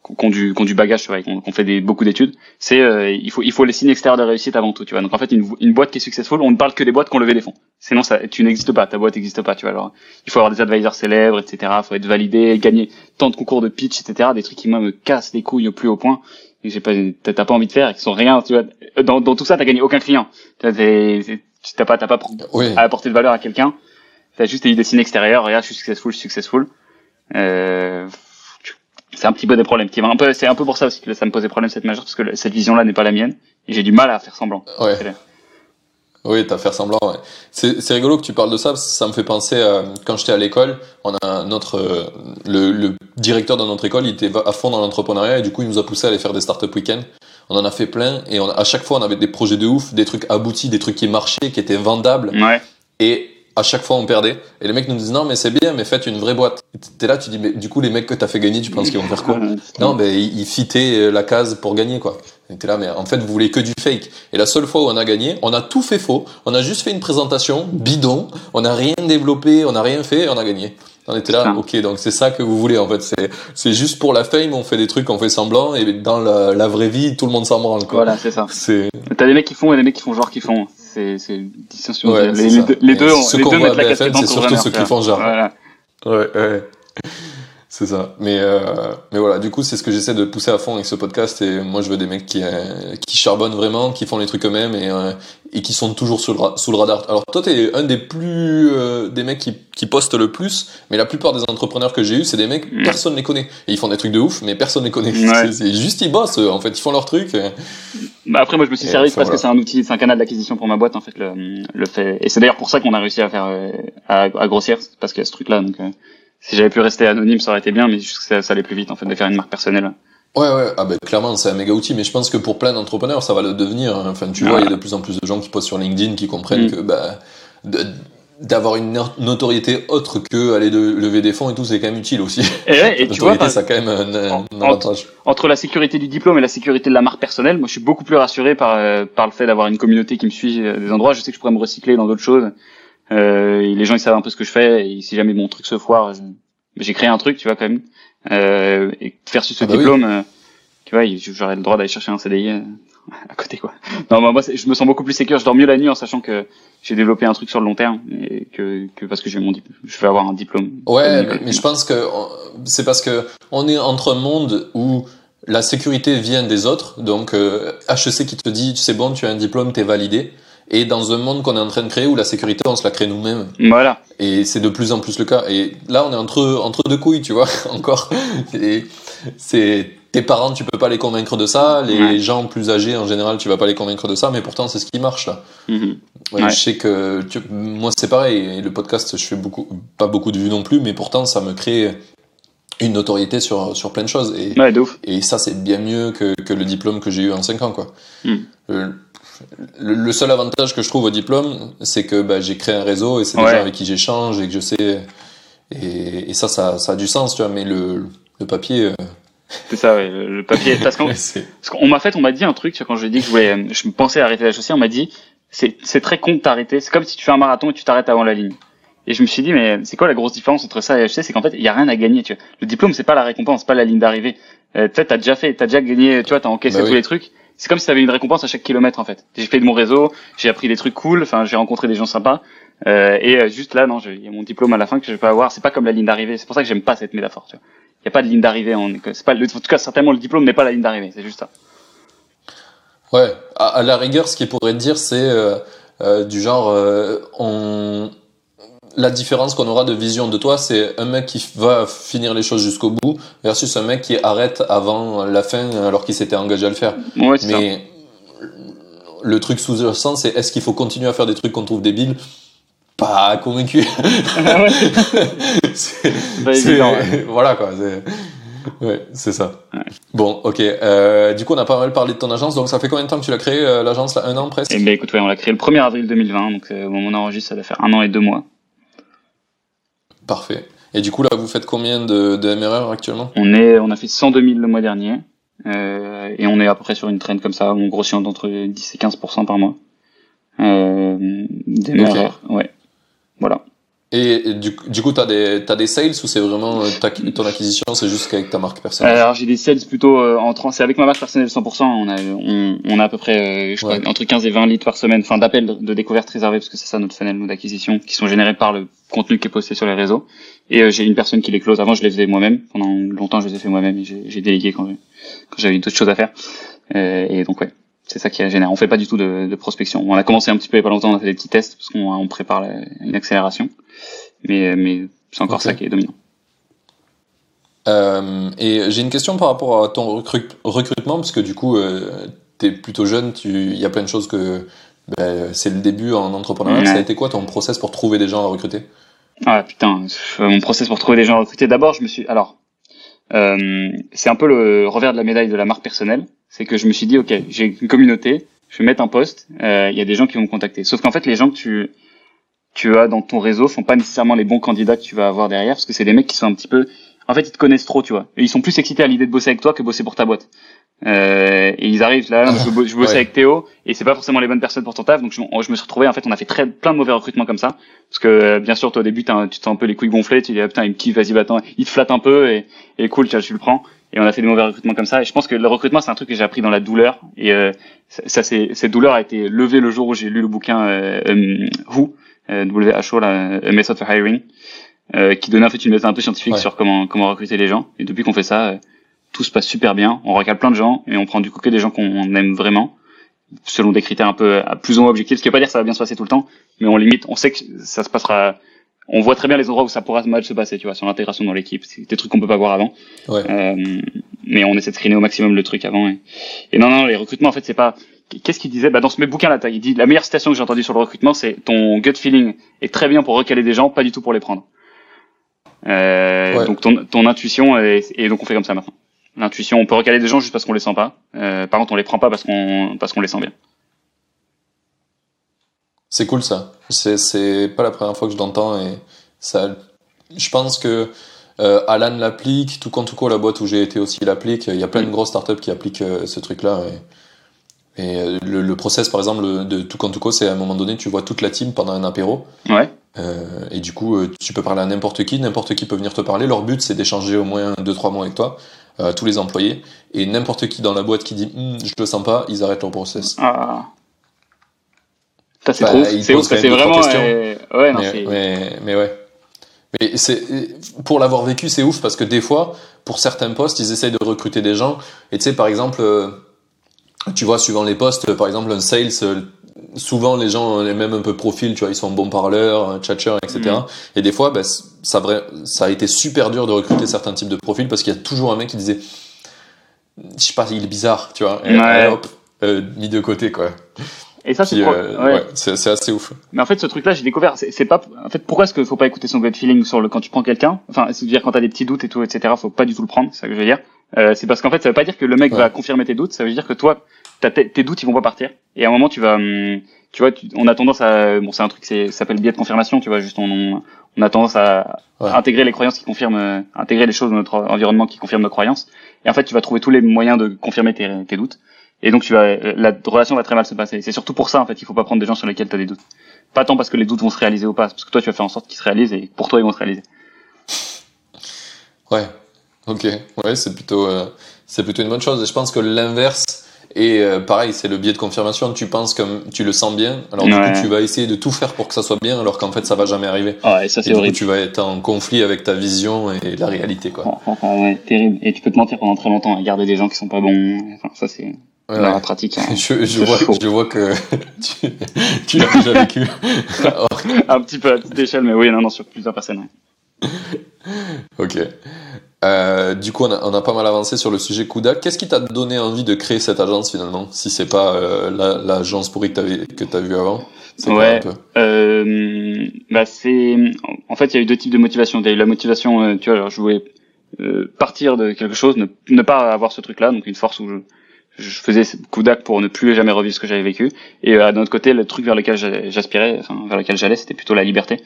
qu'on du, du bagage, tu vois, qu'on fait des, beaucoup d'études, c'est euh, il faut il faut les signes extérieurs de réussite avant tout, tu vois. Donc en fait, une, une boîte qui est successful, on ne parle que des boîtes qui ont levé des fonds. Sinon, ça, tu n'existes pas, ta boîte n'existe pas, tu vois. Alors, il faut avoir des advisors célèbres, etc. Il faut être validé, gagner tant de concours de pitch, etc. Des trucs qui moi me cassent les couilles au plus haut point et j'ai pas, t'as pas envie de faire, et qui sont rien, tu vois. Dans, dans tout ça, t'as gagné aucun client. T'as pas, t'as pas à apporter de valeur à quelqu'un. T'as juste des signes extérieurs. Regarde, je suis successful, je suis successful. Euh, c'est un petit peu des problèmes qui un peu c'est un peu pour ça aussi que ça me posait problème cette majeure parce que cette vision là n'est pas la mienne et j'ai du mal à faire semblant ouais. oui t'as faire semblant ouais. c'est rigolo que tu parles de ça parce que ça me fait penser à, quand j'étais à l'école on a notre euh, le, le, directeur de notre école il était à fond dans l'entrepreneuriat et du coup il nous a poussé à aller faire des startup week-end on en a fait plein et on, à chaque fois on avait des projets de ouf des trucs aboutis des trucs qui marchaient qui étaient vendables ouais. et à chaque fois on perdait. Et les mecs nous disent non mais c'est bien, mais faites une vraie boîte. T'es là, tu dis mais du coup les mecs que t'as fait gagner, tu penses qu'ils vont faire quoi Non mais ils, fitaient euh, la case pour gagner quoi. T'es là mais en fait vous voulez que du fake. Et la seule fois où on a gagné, on a tout fait faux. On a juste fait une présentation bidon. On n'a rien développé, on n'a rien fait, et on a gagné. On était là, ok, donc c'est ça que vous voulez en fait. C'est c'est juste pour la fame, on fait des trucs, on fait semblant, et dans la, la vraie vie, tout le monde s'en branle. Quoi. Voilà, c'est ça. C'est. T'as des mecs qui font et des mecs qui font genre qui font c'est c'est distinction. les, les, deux, les deux, les deux mettent la casquette C'est surtout ceux qui font genre. Voilà. Ouais, ouais. C'est ça. Mais euh, mais voilà, du coup, c'est ce que j'essaie de pousser à fond avec ce podcast. Et moi, je veux des mecs qui euh, qui charbonnent vraiment, qui font les trucs eux-mêmes et euh, et qui sont toujours sous le, sous le radar. Alors toi, t'es un des plus euh, des mecs qui qui postent le plus, mais la plupart des entrepreneurs que j'ai eu, c'est des mecs mm. personne les connaît. Et ils font des trucs de ouf, mais personne les connaît. *laughs* C'est juste ils bossent. En fait, ils font leur truc. Bah après, moi, je me suis servi parce que c'est un outil, c'est un canal d'acquisition pour ma boîte en fait le le fait. Et c'est d'ailleurs pour ça qu'on a réussi à faire à, à grossir, parce qu'il y a ce truc-là. Donc si j'avais pu rester anonyme, ça aurait été bien, mais juste que ça, ça, allait plus vite en fait de faire une marque personnelle. Ouais, ouais, ah ben clairement, c'est un méga outil, mais je pense que pour plein d'entrepreneurs, ça va le devenir. Hein. Enfin, tu vois, il y a de plus en plus de gens qui postent sur LinkedIn qui comprennent mm. que bah, d'avoir une notoriété autre que aller de lever des fonds et tout, c'est quand même utile aussi. Et, ouais, et *laughs* tu vois, ça a quand même un, un avantage. Entre, la sécurité du diplôme et la sécurité de la marque personnelle, moi, je suis beaucoup plus rassuré par euh, par le fait d'avoir une communauté qui me suit euh, des endroits. Je sais que je pourrais me recycler dans d'autres choses. Euh, les gens ils savent un peu ce que je fais. Et si jamais mon truc se foire, j'ai créé un truc, tu vois, quand même. Euh, et faire sur ce ah bah diplôme, euh, tu vois, j'aurais le droit d'aller chercher un CDI euh, *laughs* à côté quoi. Non, moi, moi je me sens beaucoup plus sécure. Je dors mieux la nuit en sachant que j'ai développé un truc sur le long terme et que, que parce que j'ai mon je vais avoir un diplôme. Ouais, mais, mais je pense que c'est parce que on est entre un monde où la sécurité vient des autres, donc euh, HEC qui te dit c'est bon, tu as un diplôme, t'es validé. Et dans un monde qu'on est en train de créer où la sécurité, on se la crée nous-mêmes. Voilà. Et c'est de plus en plus le cas. Et là, on est entre entre deux couilles, tu vois, *laughs* encore. C'est tes parents, tu peux pas les convaincre de ça. Les Ouais. gens plus âgés, en général, tu vas pas les convaincre de ça. Mais pourtant, c'est ce qui marche là. Mhm. Ouais, Ouais. Je sais que tu- moi, c'est pareil. Et le podcast, je fais beaucoup, pas beaucoup de vues non plus, mais pourtant, ça me crée une notoriété sur sur plein de choses. Et Ouais, de ouf. et ça, c'est bien mieux que, que le diplôme que j'ai eu en 5 ans, quoi. Hmm. Le, le- le seul avantage que je trouve au diplôme, c'est que bah, j'ai créé un réseau et c'est des gens avec qui j'échange et que je sais. Et, et ça, ça, ça a du sens, tu vois. Mais le, le papier, euh, C'est ça, ouais, le papier. Parce qu'on *laughs* m'a fait, on m'a dit un truc, tu vois, quand je lui ai dit que je voulais, je me pensais arrêter la chaussée, on m'a dit, c'est, très con de t'arrêter. C'est comme si tu fais un marathon et tu t'arrêtes avant la ligne. Et je me suis dit, mais c'est quoi la grosse différence entre ça et HC C'est qu'en fait, il y a rien à gagner, tu vois. Le diplôme, c'est pas la récompense, pas la ligne d'arrivée. Euh, tu sais, t'as déjà fait, t'as déjà gagné, tu vois, t'as encaissé Bah tous oui. les trucs. C'est comme si t'avais une récompense à chaque kilomètre, en fait. J'ai fait de mon réseau, j'ai appris des trucs cool, enfin, j'ai rencontré des gens sympas. Euh, et euh, juste là, non, il y a mon diplôme à la fin que je vais pas avoir. C'est pas comme la ligne d'arrivée. C'est pour ça que j'aime pas cette métaphore. Il y a pas de ligne d'arrivée en. C'est pas, le- en tout cas, certainement, le diplôme n'est pas la ligne d'arrivée. C'est juste ça. Ouais, à, à la rigueur, ce qu'il pourrait te dire, c'est euh, euh, du genre, euh, on... la différence qu'on aura de vision de toi, c'est un mec qui va finir les choses jusqu'au bout versus un mec qui arrête avant la fin alors qu'il s'était engagé à le faire. Ouais, ça. Mais le truc sous-jacent, c'est est-ce qu'il faut continuer à faire des trucs qu'on trouve débiles? Pas convaincu. *laughs* Ah ouais. *laughs* C'est- pas c'est- évident, ouais. Voilà quoi. C'est ouais, c'est ça. Bon, ok. Euh, du coup, on a pas mal parlé de ton agence. Donc, ça fait combien de temps que tu l'as créé euh, l'agence là? Un an presque? Eh ben écoute, ouais, on l'a créé le 1er avril 2020, donc euh, au moment où on enregistre, ça doit faire un an et deux mois. Parfait. Et du coup, là, vous faites combien de, de MRR actuellement? On est, on a fait 102 000 le mois dernier, euh, et on est à peu près sur une trend comme ça, on grossit entre 10 et 15% par mois. Euh, des erreurs, ouais. Voilà. Et, du, du coup, t'as des t'as des sales ou c'est vraiment euh, ton acquisition, c'est juste qu'avec ta marque personnelle? Alors j'ai des sales plutôt euh, en trans, c'est avec ma marque personnelle 100%, on a, on, on a à peu près, euh, je crois, entre 15 et 20 leads par semaine, enfin d'appels de, découverte réservés, parce que c'est ça notre funnel d'acquisition, qui sont générés par le contenu qui est posté sur les réseaux. Et euh, j'ai une personne qui les close. Avant je les faisais moi-même, pendant longtemps je les ai fait moi-même et j'ai j'ai délégué quand, quand j'avais d'autres choses à faire. Euh, et donc ouais, c'est ça qui génère. On fait pas du tout de, de prospection. On a commencé un petit peu il y a pas longtemps, on a fait des petits tests parce qu'on on prépare la- une accélération. Mais, mais c'est encore ça qui est dominant. Euh, et j'ai une question par rapport à ton recrut- recrutement, parce que du coup, euh, t'es plutôt jeune, tu- il y a plein de choses que ben, c'est le début en entrepreneuriat. Ça a été quoi ton process pour trouver des gens à recruter? Ah putain, mon process pour trouver des gens à recruter. D'abord, je me suis. Alors, euh, c'est un peu le revers de la médaille de la marque personnelle. C'est que je me suis dit, ok, j'ai une communauté, je vais mettre un post, euh, il y a des gens qui vont me contacter. Sauf qu'en fait, les gens que tu tu as dans ton réseau sont pas nécessairement les bons candidats que tu vas avoir derrière, parce que c'est des mecs qui sont un petit peu. En fait, ils te connaissent trop, tu vois. Et ils sont plus excités à l'idée de bosser avec toi que bosser pour ta boîte. Euh, et ils arrivent là, je veux, bo- je veux bosser Ouais. avec Théo, et c'est pas forcément les bonnes personnes pour ton taf. Donc je, je me suis retrouvé, en fait, on a fait très plein de mauvais recrutements comme ça. Parce que euh, bien sûr, toi au début, un- tu te sens un peu les couilles gonflées, tu dis ah, putain, il me kiffe, vas-y, bah, attends, il te flatte un peu et, et cool, tu, vois, tu le prends. Et on a fait des mauvais recrutements comme ça. Et je pense que le recrutement, c'est un truc que j'ai appris dans la douleur. Et euh, ça, c'est- cette douleur a été levée le jour où j'ai lu le bouquin euh, euh, Who, euh, WHO, là, A Method for Hiring, euh, qui donnait en fait une méthode un peu scientifique Ouais. sur comment comment recruter les gens. Et depuis qu'on fait ça, euh, tout se passe super bien. On recale plein de gens et on prend du coup que des gens qu'on aime vraiment selon des critères un peu à plus ou moins objectifs. Ce qui veut pas dire que ça va bien se passer tout le temps, mais on limite, on sait que ça se passera. On voit très bien les endroits où ça pourra mal se passer, tu vois, sur l'intégration dans l'équipe. C'est des trucs qu'on peut pas voir avant. Ouais. Euh, mais on essaie de screener au maximum le truc avant. Et, et non, non, les recrutements, en fait, c'est pas. Qu'est-ce qu'il disait? Bah, Dans ce même bouquin là, il dit la meilleure citation que j'ai entendue sur le recrutement, c'est ton gut feeling est très bien pour recaler des gens, pas du tout pour les prendre. Euh, Ouais. Donc ton, ton intuition est, et donc on fait comme ça maintenant. L'intuition, on peut recaler des gens juste parce qu'on les sent pas. Euh, par contre, on les prend pas parce qu'on parce qu'on les sent bien. C'est cool ça. C'est c'est pas la première fois que je l'entends et ça. Je pense que euh, Alan l'applique, tout tout la boîte où j'ai été aussi l'applique. Il y a plein de Mm. grosses startups qui appliquent euh, ce truc-là. Et, et le, le process, par exemple, le- de tout tout c'est à un moment donné, tu vois toute la team pendant un apéro. Ouais. Euh, et du coup, tu peux parler à n'importe qui, n'importe qui peut venir te parler. Leur but, c'est d'échanger au moins 2-3 mois avec toi. À tous les employés. Et n'importe qui dans la boîte qui dit Hum, je le sens pas, ils arrêtent leur process. Ah. Ça, c'est Bah, vraiment. euh, Ouais, non, mais, mais, mais ouais. Mais c'est pour l'avoir vécu, c'est ouf parce que des fois, pour certains postes, ils essayent de recruter des gens. Et tu sais, par exemple, euh, tu vois, suivant les postes, par exemple, un sales, euh, souvent les gens ont les mêmes un peu profil, tu vois, ils sont bons parleurs, tchatcheurs, etc. Mhm. Et des fois, bah, ça, vrai- ça a été super dur de recruter certains types de profils parce qu'il y a toujours un mec qui disait, je sais pas, il est bizarre, tu vois. Et, Ouais. hop, euh, mis de côté, quoi. Et ça, c'est euh, ouais. ouais, assez ouf. Mais en fait, ce truc-là, j'ai découvert. C'est c'est pas. En fait, pourquoi est-ce qu'il faut pas écouter son gut feeling sur le quand tu prends quelqu'un? Enfin, c'est-à-dire quand t'as des petits doutes et tout, etc. Faut pas du tout le prendre. C'est ça que je veux dire. Euh, c'est parce qu'en fait, ça veut pas dire que le mec Ouais. va confirmer tes doutes. Ça veut dire que toi, tes, tes doutes, ils vont pas partir. Et à un moment, tu vas. hum, Tu vois, tu- on a tendance à. Bon, c'est un truc, c'est ça s'appelle le biais de confirmation. Tu vois, juste on, on, on a tendance à Ouais. intégrer les croyances qui confirment, euh, intégrer les choses dans notre environnement qui confirment nos croyances. Et en fait, tu vas trouver tous les moyens de confirmer tes, tes doutes. Et donc, tu vas, la relation va très mal se passer. C'est surtout pour ça, en fait, il faut pas prendre des gens sur lesquels tu as des doutes. Pas tant parce que les doutes vont se réaliser ou pas, parce que toi, tu vas faire en sorte qu'ils se réalisent et pour toi, ils vont se réaliser. Ouais, ok, ouais, c'est plutôt, euh, c'est plutôt une bonne chose. Et je pense que l'inverse est euh, pareil, c'est le biais de confirmation. Tu penses comme tu le sens bien, alors du Ouais. coup tu vas essayer de tout faire pour que ça soit bien, alors qu'en fait ça va jamais arriver. Et ça, Et du coup tu vas être en conflit avec ta vision et la réalité, quoi. ouais, terrible. Et tu peux te mentir pendant très longtemps à garder des gens qui sont pas bons. Enfin, ça, c'est Ouais, ouais. la pratique. hein. *laughs* Je, je C'est vois, chaud. je vois que *laughs* tu, tu l'as déjà vécu. *laughs* un petit peu à petite échelle, mais oui, non, non, sur plusieurs personnes. ouais. ok. Euh, du coup, on a, on a pas mal avancé sur le sujet Kuda. Qu'est-ce qui t'a donné envie de créer cette agence finalement, si c'est pas euh, la- l'agence pourrie que t'avais que t'as vu avant? Ouais. Euh, bah c'est en fait il y a eu deux types de motivation. Il y a eu la motivation, euh, tu vois, alors je voulais euh, partir de quelque chose, ne, ne pas avoir ce truc-là, donc une force où je, je faisais d'acte pour ne plus jamais revivre ce que j'avais vécu. Et euh, d'un autre côté, le truc vers lequel j'a- j'aspirais, enfin vers lequel j'allais, c'était plutôt la liberté,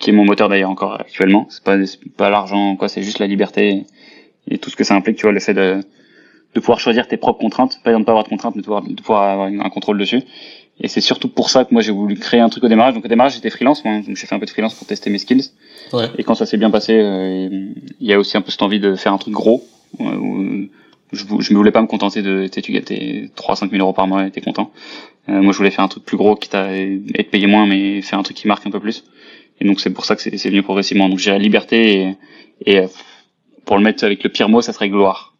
qui est mon moteur d'ailleurs encore actuellement. C'est pas pas l'argent quoi, c'est juste la liberté et tout ce que ça implique, tu vois, le fait de de pouvoir choisir tes propres contraintes, pas de ne pas avoir de contraintes, mais de pouvoir, de pouvoir avoir un contrôle dessus. Et c'est surtout pour ça que moi j'ai voulu créer un truc au démarrage. Donc au démarrage j'étais freelance, moi, donc j'ai fait un peu de freelance pour tester mes skills. Ouais. Et quand ça s'est bien passé, euh, il y a aussi un peu cette envie de faire un truc gros. euh, où je, je ne voulais pas me contenter de, tu sais, tes 3-5 000 euros par mois et t'es content. Euh, moi je voulais faire un truc plus gros, quitte à être payé moins, mais faire un truc qui marque un peu plus. Et donc c'est pour ça que c'est c'est venu progressivement. Donc j'ai la liberté et, et euh, pour le mettre avec le pire mot, ça serait gloire.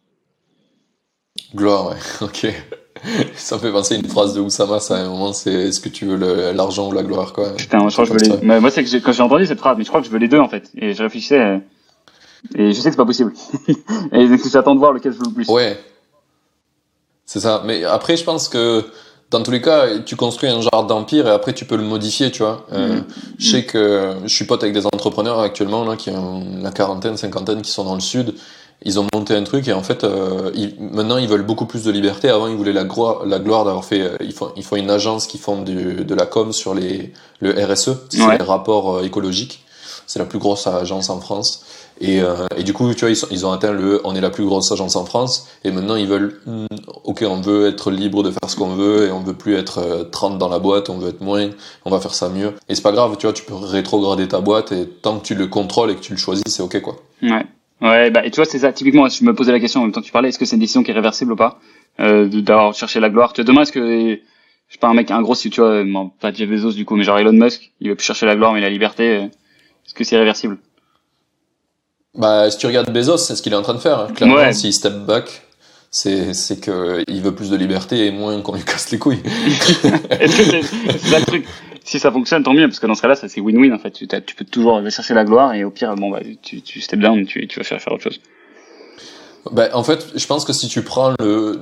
Gloire, ouais, *laughs* ok. Ça me fait penser à une phrase de Oussama, ça, à un moment, c'est est-ce que tu veux l'argent ou la gloire, quoi? Putain, je crois que je veux les... Mais moi, c'est que quand j'ai entendu cette phrase, mais je crois que je veux les deux, en fait. Et je réfléchissais, euh, et je sais que c'est pas possible. *laughs* et j'attends de voir lequel je veux le plus. Ouais. C'est ça. Mais après, je pense que dans tous les cas, tu construis un genre d'empire et après, tu peux le modifier, tu vois. Euh, Mhm. Je sais que je suis pote avec des entrepreneurs actuellement, là, qui ont la quarantaine, cinquantaine, qui sont dans le sud. Ils ont monté un truc et en fait, euh, ils- maintenant, ils veulent beaucoup plus de liberté. Avant, ils voulaient la gloire, la gloire d'avoir fait. euh, ils, font, ils font une agence qui font du, de la com sur les, le RSE, c'est Ouais. les rapports écologiques. C'est la plus grosse agence en France. Et, euh, et du coup, tu vois, ils, ont atteint le on est la plus grosse agence en France. Et maintenant, ils veulent hmm, ok, on veut être libre de faire ce qu'on veut et on veut plus être euh, 30 dans la boîte, on veut être moins, on va faire ça mieux. Et c'est pas grave, tu vois, tu peux rétrograder ta boîte et tant que tu le contrôles et que tu le choisis, c'est ok quoi. Ouais. Ouais, bah, et tu vois, c'est ça. Typiquement, je me posais la question en même temps que tu parlais, est-ce que c'est une décision qui est réversible ou pas, euh, d'avoir cherché la gloire? Tu vois, demain, est-ce que, je sais pas, un mec, un gros, si tu vois, bon, pas Jeff Bezos du coup, mais genre Elon Musk, il veut plus chercher la gloire mais la liberté, euh, est-ce que c'est réversible? Bah, si tu regardes Bezos, c'est ce qu'il est en train de faire. hein. Clairement, Ouais. s'il step back, c'est c'est que il veut plus de liberté et moins qu'on lui casse les couilles. *laughs* Est-ce que c'est c'est ça le truc? Si ça fonctionne, tant mieux, parce que dans ce cas-là, ça c'est win-win en fait. Tu, tu peux toujours chercher la gloire et au pire, bon bah tu, tu step down, tu, tu vas faire faire autre chose. Ben, en fait, je pense que si tu prends le,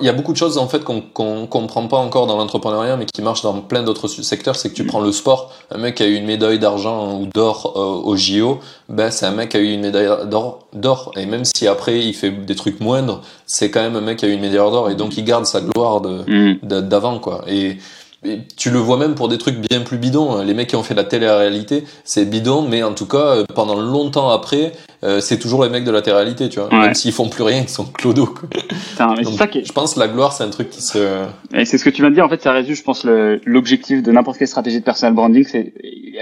il y a beaucoup de choses en fait qu'on qu'on comprend pas encore dans l'entrepreneuriat, mais qui marchent dans plein d'autres secteurs. C'est que tu Mm. prends le sport, un mec qui a eu une médaille d'argent ou d'or euh, au JO, ben c'est un mec qui a eu une médaille d'or, d'or. Et même si après il fait des trucs moindres, c'est quand même un mec qui a eu une médaille d'or et donc il garde sa gloire de Mm. de- d'avant quoi. Et, et tu le vois même pour des trucs bien plus bidons. Les mecs qui ont fait la télé-réalité, c'est bidon, mais en tout cas, euh, pendant longtemps après, euh, c'est toujours les mecs de la télé-réalité, tu vois. Ouais. Même s'ils font plus rien, ils sont clodo. Quoi. Putain, mais c'est Donc, ça qui. Je pense que la gloire, c'est un truc qui se. Et c'est ce que tu viens de dire, en fait, ça résume, je pense, l'objectif de n'importe quelle stratégie de personal branding, c'est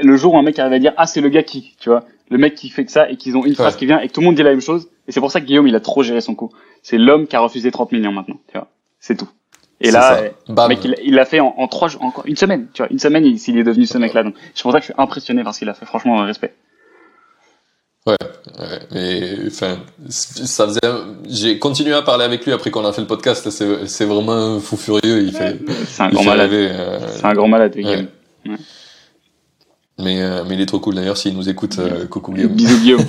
le jour où un mec arrive à dire, ah, c'est le gars qui, tu vois, le mec qui fait que ça, et qu'ils ont une phrase qui vient, et que tout le monde dit la même chose, Et c'est pour ça que Guillaume, il a trop géré son coup. C'est l'homme qui a refusé 30 millions maintenant, tu vois. C'est tout. Et là, le mec, il l'a fait en, en trois jours, encore une semaine, tu vois, une semaine, il, il est devenu ce mec-là. Donc, c'est pour ça que je suis impressionné par ce qu'il a fait. Franchement, respect. Ouais, ouais, mais enfin, ça faisait. J'ai continué à parler avec lui après qu'on a fait le podcast. C'est, vraiment un fou furieux. Il fait. *laughs* C'est un grand malade. Euh, c'est un grand malade. Ouais. Ouais. Mais, euh, mais il est trop cool d'ailleurs s'il nous écoute. Euh, coucou Guillaume. Bisous Guillaume.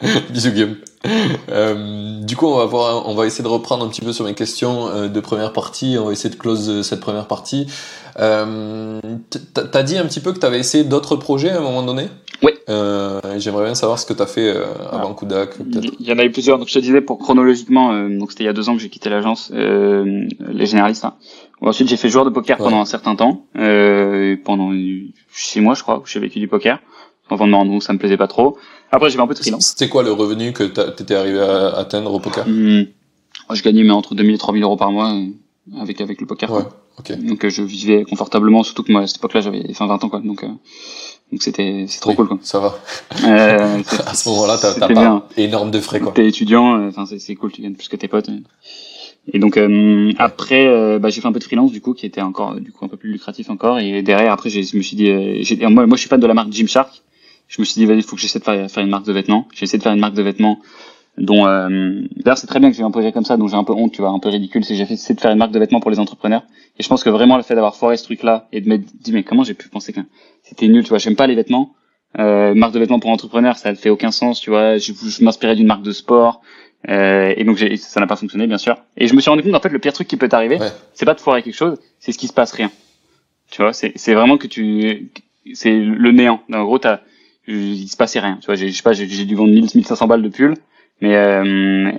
*laughs* Bisous Guillaume. *laughs* Euh, du coup, on va voir, on va essayer de reprendre un petit peu sur mes questions euh, de première partie. On va essayer de close cette première partie. Euh, T'as dit un petit peu que tu avais essayé d'autres projets à un moment donné? Oui. Euh, J'aimerais bien savoir ce que tu as fait euh, avant Kudak. Il y en a eu plusieurs. Donc je te disais pour chronologiquement, euh, donc c'était il y a deux ans que j'ai quitté l'agence, euh, les généralistes. Hein. Ensuite, j'ai fait joueur de poker ouais. pendant un certain temps, euh, pendant six mois, je crois, où j'ai vécu du poker. Enfin non, donc ça me plaisait pas trop. Après, j'ai fait un peu de freelance. C'était quoi le revenu que tu étais arrivé à atteindre au poker mmh. Je gagnais mais entre 2000 et 3000 euros par mois avec avec le poker. Ouais, okay. Donc je vivais confortablement, surtout que moi à cette époque-là j'avais 20 ans quoi. Donc donc c'était c'est trop oui, cool quoi. Ça va. Euh, *laughs* à ce moment-là, t'as pas bien. énorme de frais quoi. T'es étudiant, enfin c'est cool, tu gagnes plus que tes potes. Et donc euh, après, euh, bah, j'ai fait un peu de freelance du coup, qui était encore du coup un peu plus lucratif encore. Et derrière, après, je me suis dit, euh, moi, moi, je suis fan de la marque Gymshark. Je me suis dit, vas-y, il faut que j'essaie de faire, faire une marque de vêtements. J'ai essayé de faire une marque de vêtements dont, euh, d'ailleurs, c'est très bien que j'ai un projet comme ça, donc j'ai un peu honte, tu vois, un peu ridicule, c'est que j'ai essayé de faire une marque de vêtements pour les entrepreneurs. Et je pense que vraiment le fait d'avoir foiré ce truc-là et de me dire, mais comment j'ai pu penser que c'était nul, tu vois, j'aime pas les vêtements. Euh, marque de vêtements pour entrepreneurs, ça ne fait aucun sens, tu vois. Je, je m'inspirais d'une marque de sport. Euh, et donc ça n'a pas fonctionné bien sûr. Et je me suis rendu compte en fait le pire truc qui peut t'arriver, ouais. c'est pas de foirer quelque chose, c'est ce qui se passe rien. Tu vois, c'est c'est vraiment que tu c'est le néant. En gros, t'as il se passait rien. Tu vois, je sais pas, j'ai dû vendre 1000 1500 balles de pull, mais euh,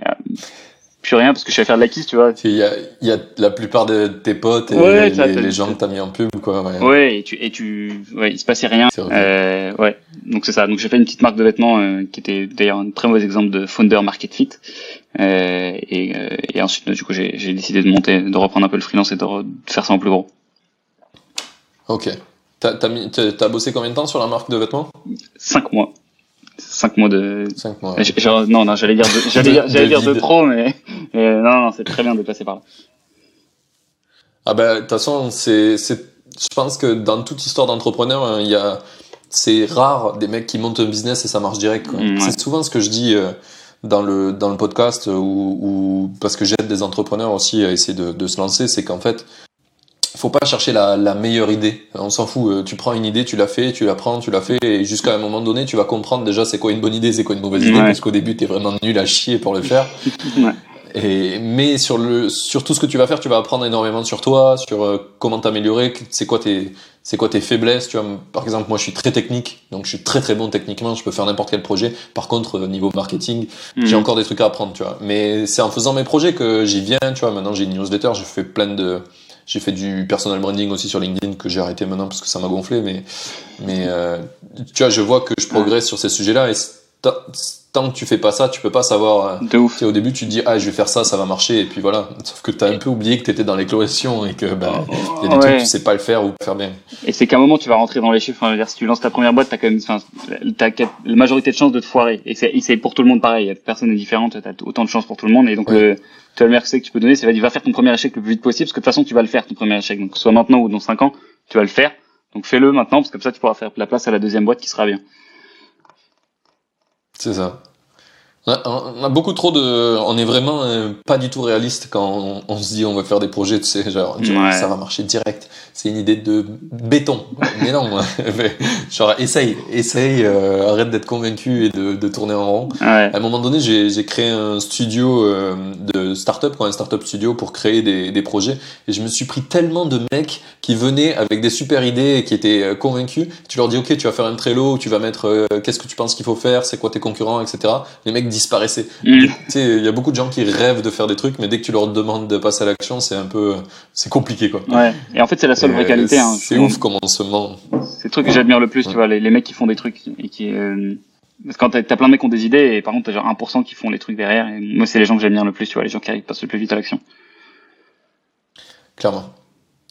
plus rien parce que je suis à faire de la kiss, tu vois. Il y a, il y a la plupart de tes potes et ouais, les, les, les, gens que t'as mis en pub, quoi. Ouais, ouais et tu, et tu, ouais, il se passait rien. Euh, ouais, donc c'est ça. Donc j'ai fait une petite marque de vêtements euh, qui était d'ailleurs un très mauvais exemple de founder market fit. Euh, et, euh, et ensuite, du coup, j'ai décidé de monter, de reprendre un peu le freelance et de, de faire ça en plus gros. Ok. T'as as, as bossé combien de temps sur la marque de vêtements? Cinq mois. 5 mois de. 5 mois. Ouais. Genre, non, non, j'allais dire de, j'allais dire, *laughs* j'allais dire de trop, mais, mais non, non, c'est très bien de passer par là. Ah ben, de toute façon, c'est, c'est, je pense que dans toute histoire d'entrepreneur, hein, il y a, c'est rare des mecs qui montent un business et ça marche direct. Mmh, ouais. C'est souvent ce que je dis euh, dans le dans le podcast ou parce que j'aide des entrepreneurs aussi à essayer de, de se lancer, c'est qu'en fait, faut pas chercher la, la meilleure idée. On s'en fout. Tu prends une idée, tu la fais, tu la prends, tu la fais, et jusqu'à un moment donné, tu vas comprendre déjà c'est quoi une bonne idée, c'est quoi une mauvaise idée, ouais. parce qu'au début, tu es vraiment nul à chier pour le faire. *laughs* ouais. Et, mais sur le, sur tout ce que tu vas faire, tu vas apprendre énormément sur toi, sur euh, comment t'améliorer, c'est quoi tes, c'est quoi tes faiblesses. Tu vois, par exemple, moi, je suis très technique, donc je suis très très bon techniquement. Je peux faire n'importe quel projet. Par contre, au niveau marketing, mmh. j'ai encore des trucs à apprendre, tu vois. Mais c'est en faisant mes projets que j'y viens, tu vois. Maintenant, j'ai une newsletter, je fais plein de, j'ai fait du personal branding aussi sur LinkedIn que j'ai arrêté maintenant parce que ça m'a gonflé. Mais, mais euh, tu vois, je vois que je progresse sur ces sujets-là et tant que tu fais pas ça, tu peux pas savoir. De ouf. Au début, tu te dis ah je vais faire ça, ça va marcher et puis voilà. Sauf que t'as un peu oublié que t'étais dans l'éclosion et que ben il y a des ouais. trucs tu sais pas le faire ou faire bien. Et c'est qu'à un moment tu vas rentrer dans les chiffres. Enfin, si tu lances ta première boîte, t'as quand même, enfin, t'as la majorité de chances de te foirer. Et c'est pour tout le monde pareil. Personne n'est différente. T'as autant de chances pour tout le monde. Et donc ouais. le, tu as le meilleur conseil que tu peux donner, c'est va faire ton premier échec le plus vite possible parce que de toute façon tu vas le faire ton premier échec. Donc soit maintenant ou dans 5 ans, tu vas le faire. Donc fais-le maintenant parce que comme ça tu pourras faire la place à la deuxième boîte qui sera bien. C'est ça. On a beaucoup trop de. On est vraiment euh, pas du tout réaliste quand on, on, se dit on va faire des projets, tu sais, genre, ouais. ça va marcher direct. C'est une idée de béton. *laughs* Mais non, *laughs* genre, essaye, essaye, euh, arrête d'être convaincu et de, de, tourner en rond. Ouais. À un moment donné, j'ai créé un studio euh, de start-up, quoi, un start-up studio pour créer des, des, projets. Et je me suis pris tellement de mecs qui venaient avec des super idées et qui étaient convaincus. Tu leur dis, OK, tu vas faire un Trello, tu vas mettre qu'est-ce que tu penses qu'il faut faire, c'est quoi tes concurrents, etc. Les mecs disparaissaient. Mm. Tu sais, il y a beaucoup de gens qui rêvent de faire des trucs, mais dès que tu leur demandes de passer à l'action, c'est un peu, c'est compliqué, quoi. Ouais. Et en fait, c'est la seule vraie qualité. Hein, c'est ouf comment on se ment. C'est le truc que j'admire le plus, ouais. tu vois, les, les, mecs qui font des trucs et qui, euh... parce que quand t'as plein de mecs qui ont des idées et par contre t'as genre 1% qui font les trucs derrière. Et moi, c'est les gens que j'admire le plus, tu vois, les gens qui passent le plus vite à l'action. Clairement.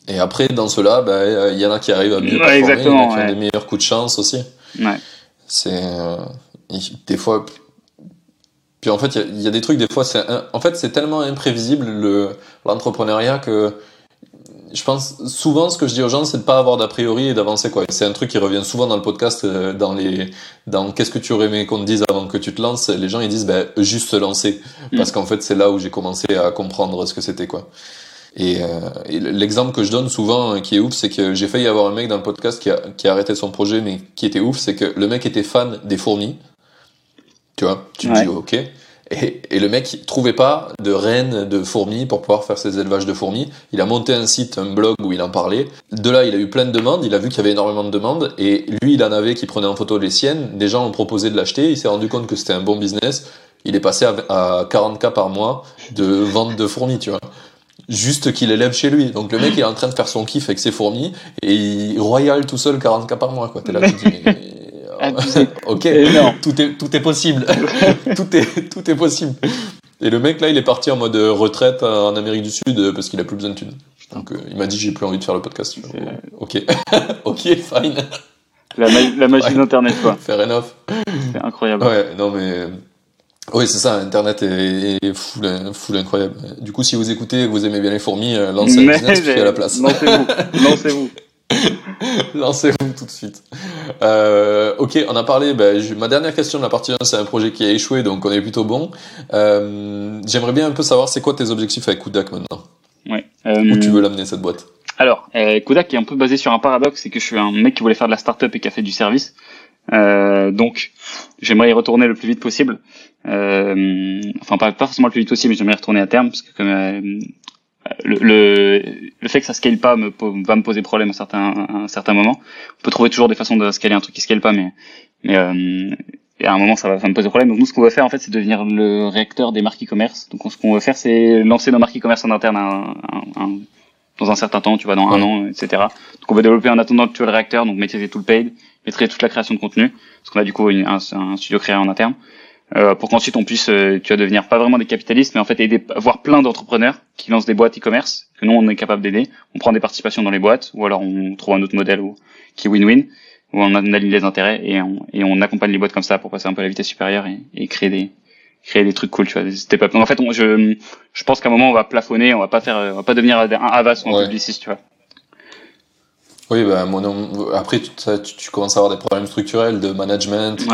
Et après, dans ceux-là, il bah, y en a qui arrivent à mieux ouais, performer, il y en a qui ouais. ont des meilleurs coups de chance aussi. Ouais. C'est euh, des fois Puis en fait, il y, a des trucs, des fois, c'est en fait, c'est tellement imprévisible le l'entrepreneuriat que je pense souvent ce que je dis aux gens, c'est de pas avoir d'a priori et d'avancer quoi. C'est un truc qui revient souvent dans le podcast, euh, dans les, dans qu'est-ce que tu aurais aimé qu'on te dise avant que tu te lances? Les gens ils disent ben juste se lancer, mm. parce qu'en fait c'est là où j'ai commencé à comprendre ce que c'était quoi. Et, euh, l'exemple que je donne souvent euh, qui est ouf, c'est que j'ai failli avoir un mec dans le podcast qui a, qui a arrêté son projet, mais qui était ouf, c'est que le mec était fan des fourmis. Tu vois, tu te dis ok. Et, et, le mec il trouvait pas de reines de fourmis pour pouvoir faire ses élevages de fourmis. Il a monté un site, un blog où il en parlait. De là, il a eu plein de demandes. Il a vu qu'il y avait énormément de demandes. Et lui, il en avait qui prenait en photo les siennes. Des gens ont proposé de l'acheter. Il s'est rendu compte que c'était un bon business. Il est passé à, à 40K par mois de vente de fourmis, tu vois juste qu'il élève chez lui. Donc le mec il est en train de faire son kiff avec ses fourmis et il royal tout seul 40k par mois quoi. T'es là, tu dis, *laughs* ok, tout est tout est possible, *laughs* tout est tout est possible. Et le mec là il est parti en mode retraite en Amérique du Sud parce qu'il a plus besoin de thunes. Donc euh, il m'a dit j'ai plus envie de faire le podcast. Ok, *laughs* ok, fine. La, la magie d'internet quoi. Fair enough. C'est incroyable. Ouais, non mais oui, c'est ça, Internet est, est full, full, incroyable. Du coup, si vous écoutez vous aimez bien les fourmis, euh, lancez un business à la place. Lancez-vous, lancez-vous. *laughs* lancez-vous tout de suite. Euh, ok, on a parlé, ben, ma dernière question de la partie 1, c'est un projet qui a échoué, donc on est plutôt bon. Euh, J'aimerais bien un peu savoir, c'est quoi tes objectifs avec Kudak maintenant Ouais. Où tu veux l'amener cette boîte alors, euh, Kodak est un peu basé sur un paradoxe, c'est que je suis un mec qui voulait faire de la startup et qui a fait du service. Euh, donc, j'aimerais y retourner le plus vite possible. Euh, enfin, pas, pas forcément le plus vite possible, mais j'aimerais y retourner à terme, parce que comme euh, le, le, le, fait que ça scale pas me, va me poser problème à certains, à un certain moment. On peut trouver toujours des façons de scaler un truc qui scale pas, mais, mais euh, à un moment ça va, ça me poser problème. Donc nous, ce qu'on veut faire en fait, c'est devenir le réacteur des marques e-commerce. Donc ce qu'on veut faire, c'est lancer nos marques e-commerce en interne un, un, dans un certain temps, tu vois, dans un an, etc. Donc on veut développer en attendant que tu le réacteur, donc maîtriser tout le paid, maîtriser toute la création de contenu, parce qu'on a du coup un, un, studio créé en interne, euh, pour qu'ensuite on puisse, euh, tu vas devenir pas vraiment des capitalistes, mais en fait aider, voir plein d'entrepreneurs qui lancent des boîtes e-commerce que nous on est capable d'aider. On prend des participations dans les boîtes, ou alors on trouve un autre modèle où, qui est win-win, où on analyse les intérêts et on, et on accompagne les boîtes comme ça pour passer un peu à la vitesse supérieure et, et créer des créer des trucs cool, tu vois, des step up. Donc en fait, on, je, je pense qu'à un moment on va plafonner, on va pas faire, on va pas devenir un Avas ou un publiciste, tu vois. Oui, bah, mon, après, tu, tu, commences à avoir des problèmes structurels de management,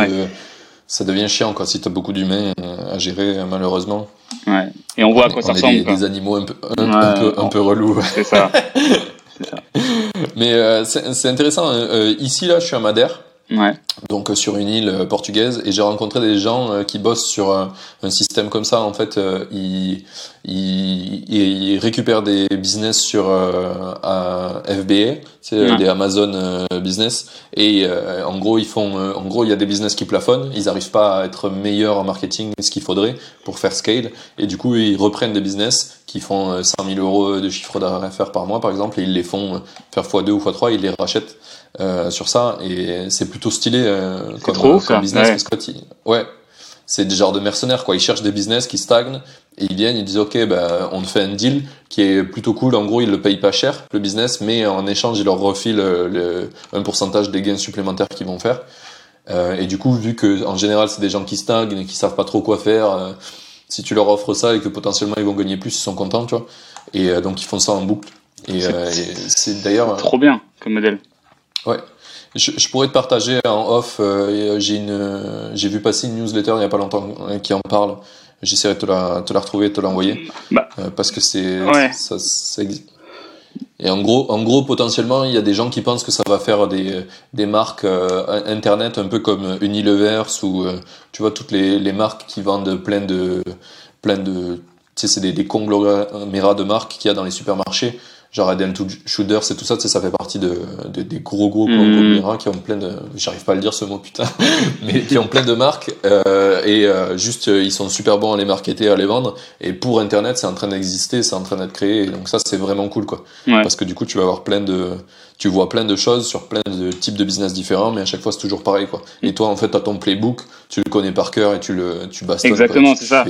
ça devient chiant quoi, si tu as beaucoup d'humains euh, à gérer, malheureusement. Ouais. Et on voit à quoi ça ressemble. Des, des, animaux un peu, un, peu, un peu relous. *laughs* C'est ça. *laughs* ça. Mais euh, c'est intéressant. Euh, ici, là, je suis à Madère. Ouais. Donc sur une île portugaise. Et j'ai rencontré des gens qui bossent sur un, un système comme ça. En fait, ils, ils, ils, récupèrent des business sur euh, FBA, c'est des Amazon euh, business, et euh, en gros ils font, euh, en gros il y a des business qui plafonnent, ils n'arrivent pas à être meilleurs en marketing, ce qu'il faudrait pour faire scale, et du coup ils reprennent des business qui font 100 000 euros de chiffre d'affaires par mois par exemple, et ils les font faire x2 ou x3, ils les rachètent sur ça, et c'est plutôt stylé comme, trop, comme business. Parce que, ouais, c'est des genres de mercenaires quoi. Ils cherchent des business qui stagnent et ils viennent, ils disent ok, ben on fait un deal qui est plutôt cool. En gros, ils le payent pas cher le business, mais en échange, ils leur refilent euh, le, un pourcentage des gains supplémentaires qu'ils vont faire. Euh, et du coup, vu que en général c'est des gens qui stagnent et qui savent pas trop quoi faire, euh, si tu leur offres ça et que potentiellement ils vont gagner plus, ils sont contents, tu vois. Et euh, donc ils font ça en boucle. Et c'est d'ailleurs trop bien comme modèle. Ouais. Je, je, pourrais te partager en off. Euh, j'ai une, j'ai vu passer une newsletter il y a pas longtemps euh, qui en parle. J'essaierai de te la, te la retrouver, de te l'envoyer, bah, euh, parce que c'est, ouais. ça, ça existe. Et en gros, en gros, potentiellement, il y a des gens qui pensent que ça va faire des, des marques euh, internet un peu comme Unilever ou euh, tu vois toutes les, les marques qui vendent plein de, plein de, tu sais, c'est des, des conglomérats de marques qu'il y a dans les supermarchés genre Adel Shooters c'est tout ça, tu sais, ça fait partie de, de des gros gros mmh. qui ont plein de, j'arrive pas à le dire ce mot putain, *laughs* mais qui ont plein de marques euh, et euh, juste ils sont super bons à les marketer, à les vendre et pour internet c'est en train d'exister, c'est en train d'être créé et donc ça c'est vraiment cool quoi, ouais. parce que du coup tu vas avoir plein de tu vois plein de choses sur plein de types de business différents, mais à chaque fois c'est toujours pareil quoi. Et toi en fait t'as ton playbook, tu le connais par cœur et tu le tu bastonnes. Exactement, c'est ça.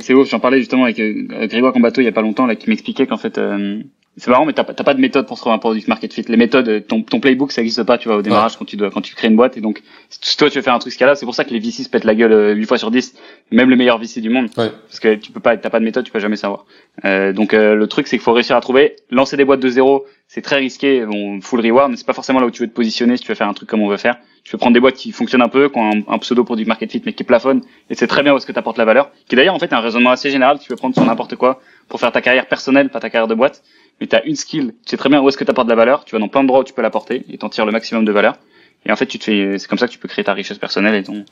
C'est ouf, j'en parlais justement avec euh, Grégoire Combateau il y a pas longtemps là qui m'expliquait qu'en fait euh, c'est marrant, mais t'as pas de méthode pour se trouver un produit market fit. Les méthodes, ton, ton playbook, ça existe pas, tu vois, au démarrage quand tu dois, quand tu crées une boîte. Et donc, si toi tu veux faire un truc ce cas-là, c'est pour ça que les VC se pètent la gueule euh, 8 fois sur 10, même le meilleur VC du monde, parce que tu peux pas, t'as pas de méthode, tu peux jamais savoir. Euh, donc euh, le truc, c'est qu'il faut réussir à trouver, lancer des boîtes de zéro, c'est très risqué, bon, full reward, mais c'est pas forcément là où tu veux te positionner si tu veux faire un truc comme on veut faire. Tu veux prendre des boîtes qui fonctionnent un peu, qui ont un, pseudo produit market fit, mais qui plafonnent, et c'est très bien est-ce que tu la valeur. Qui d'ailleurs en fait un raisonnement assez général, tu veux prendre sur n'importe quoi pour faire ta carrière personnelle, pas ta carrière de boîte mais tu as une skill, tu sais très bien où est-ce que tu de la valeur, tu vas dans plein d'endroits où tu peux l'apporter et t'en tires le maximum de valeur. Et en fait, tu te fais, c'est comme ça que tu peux créer ta richesse personnelle et ton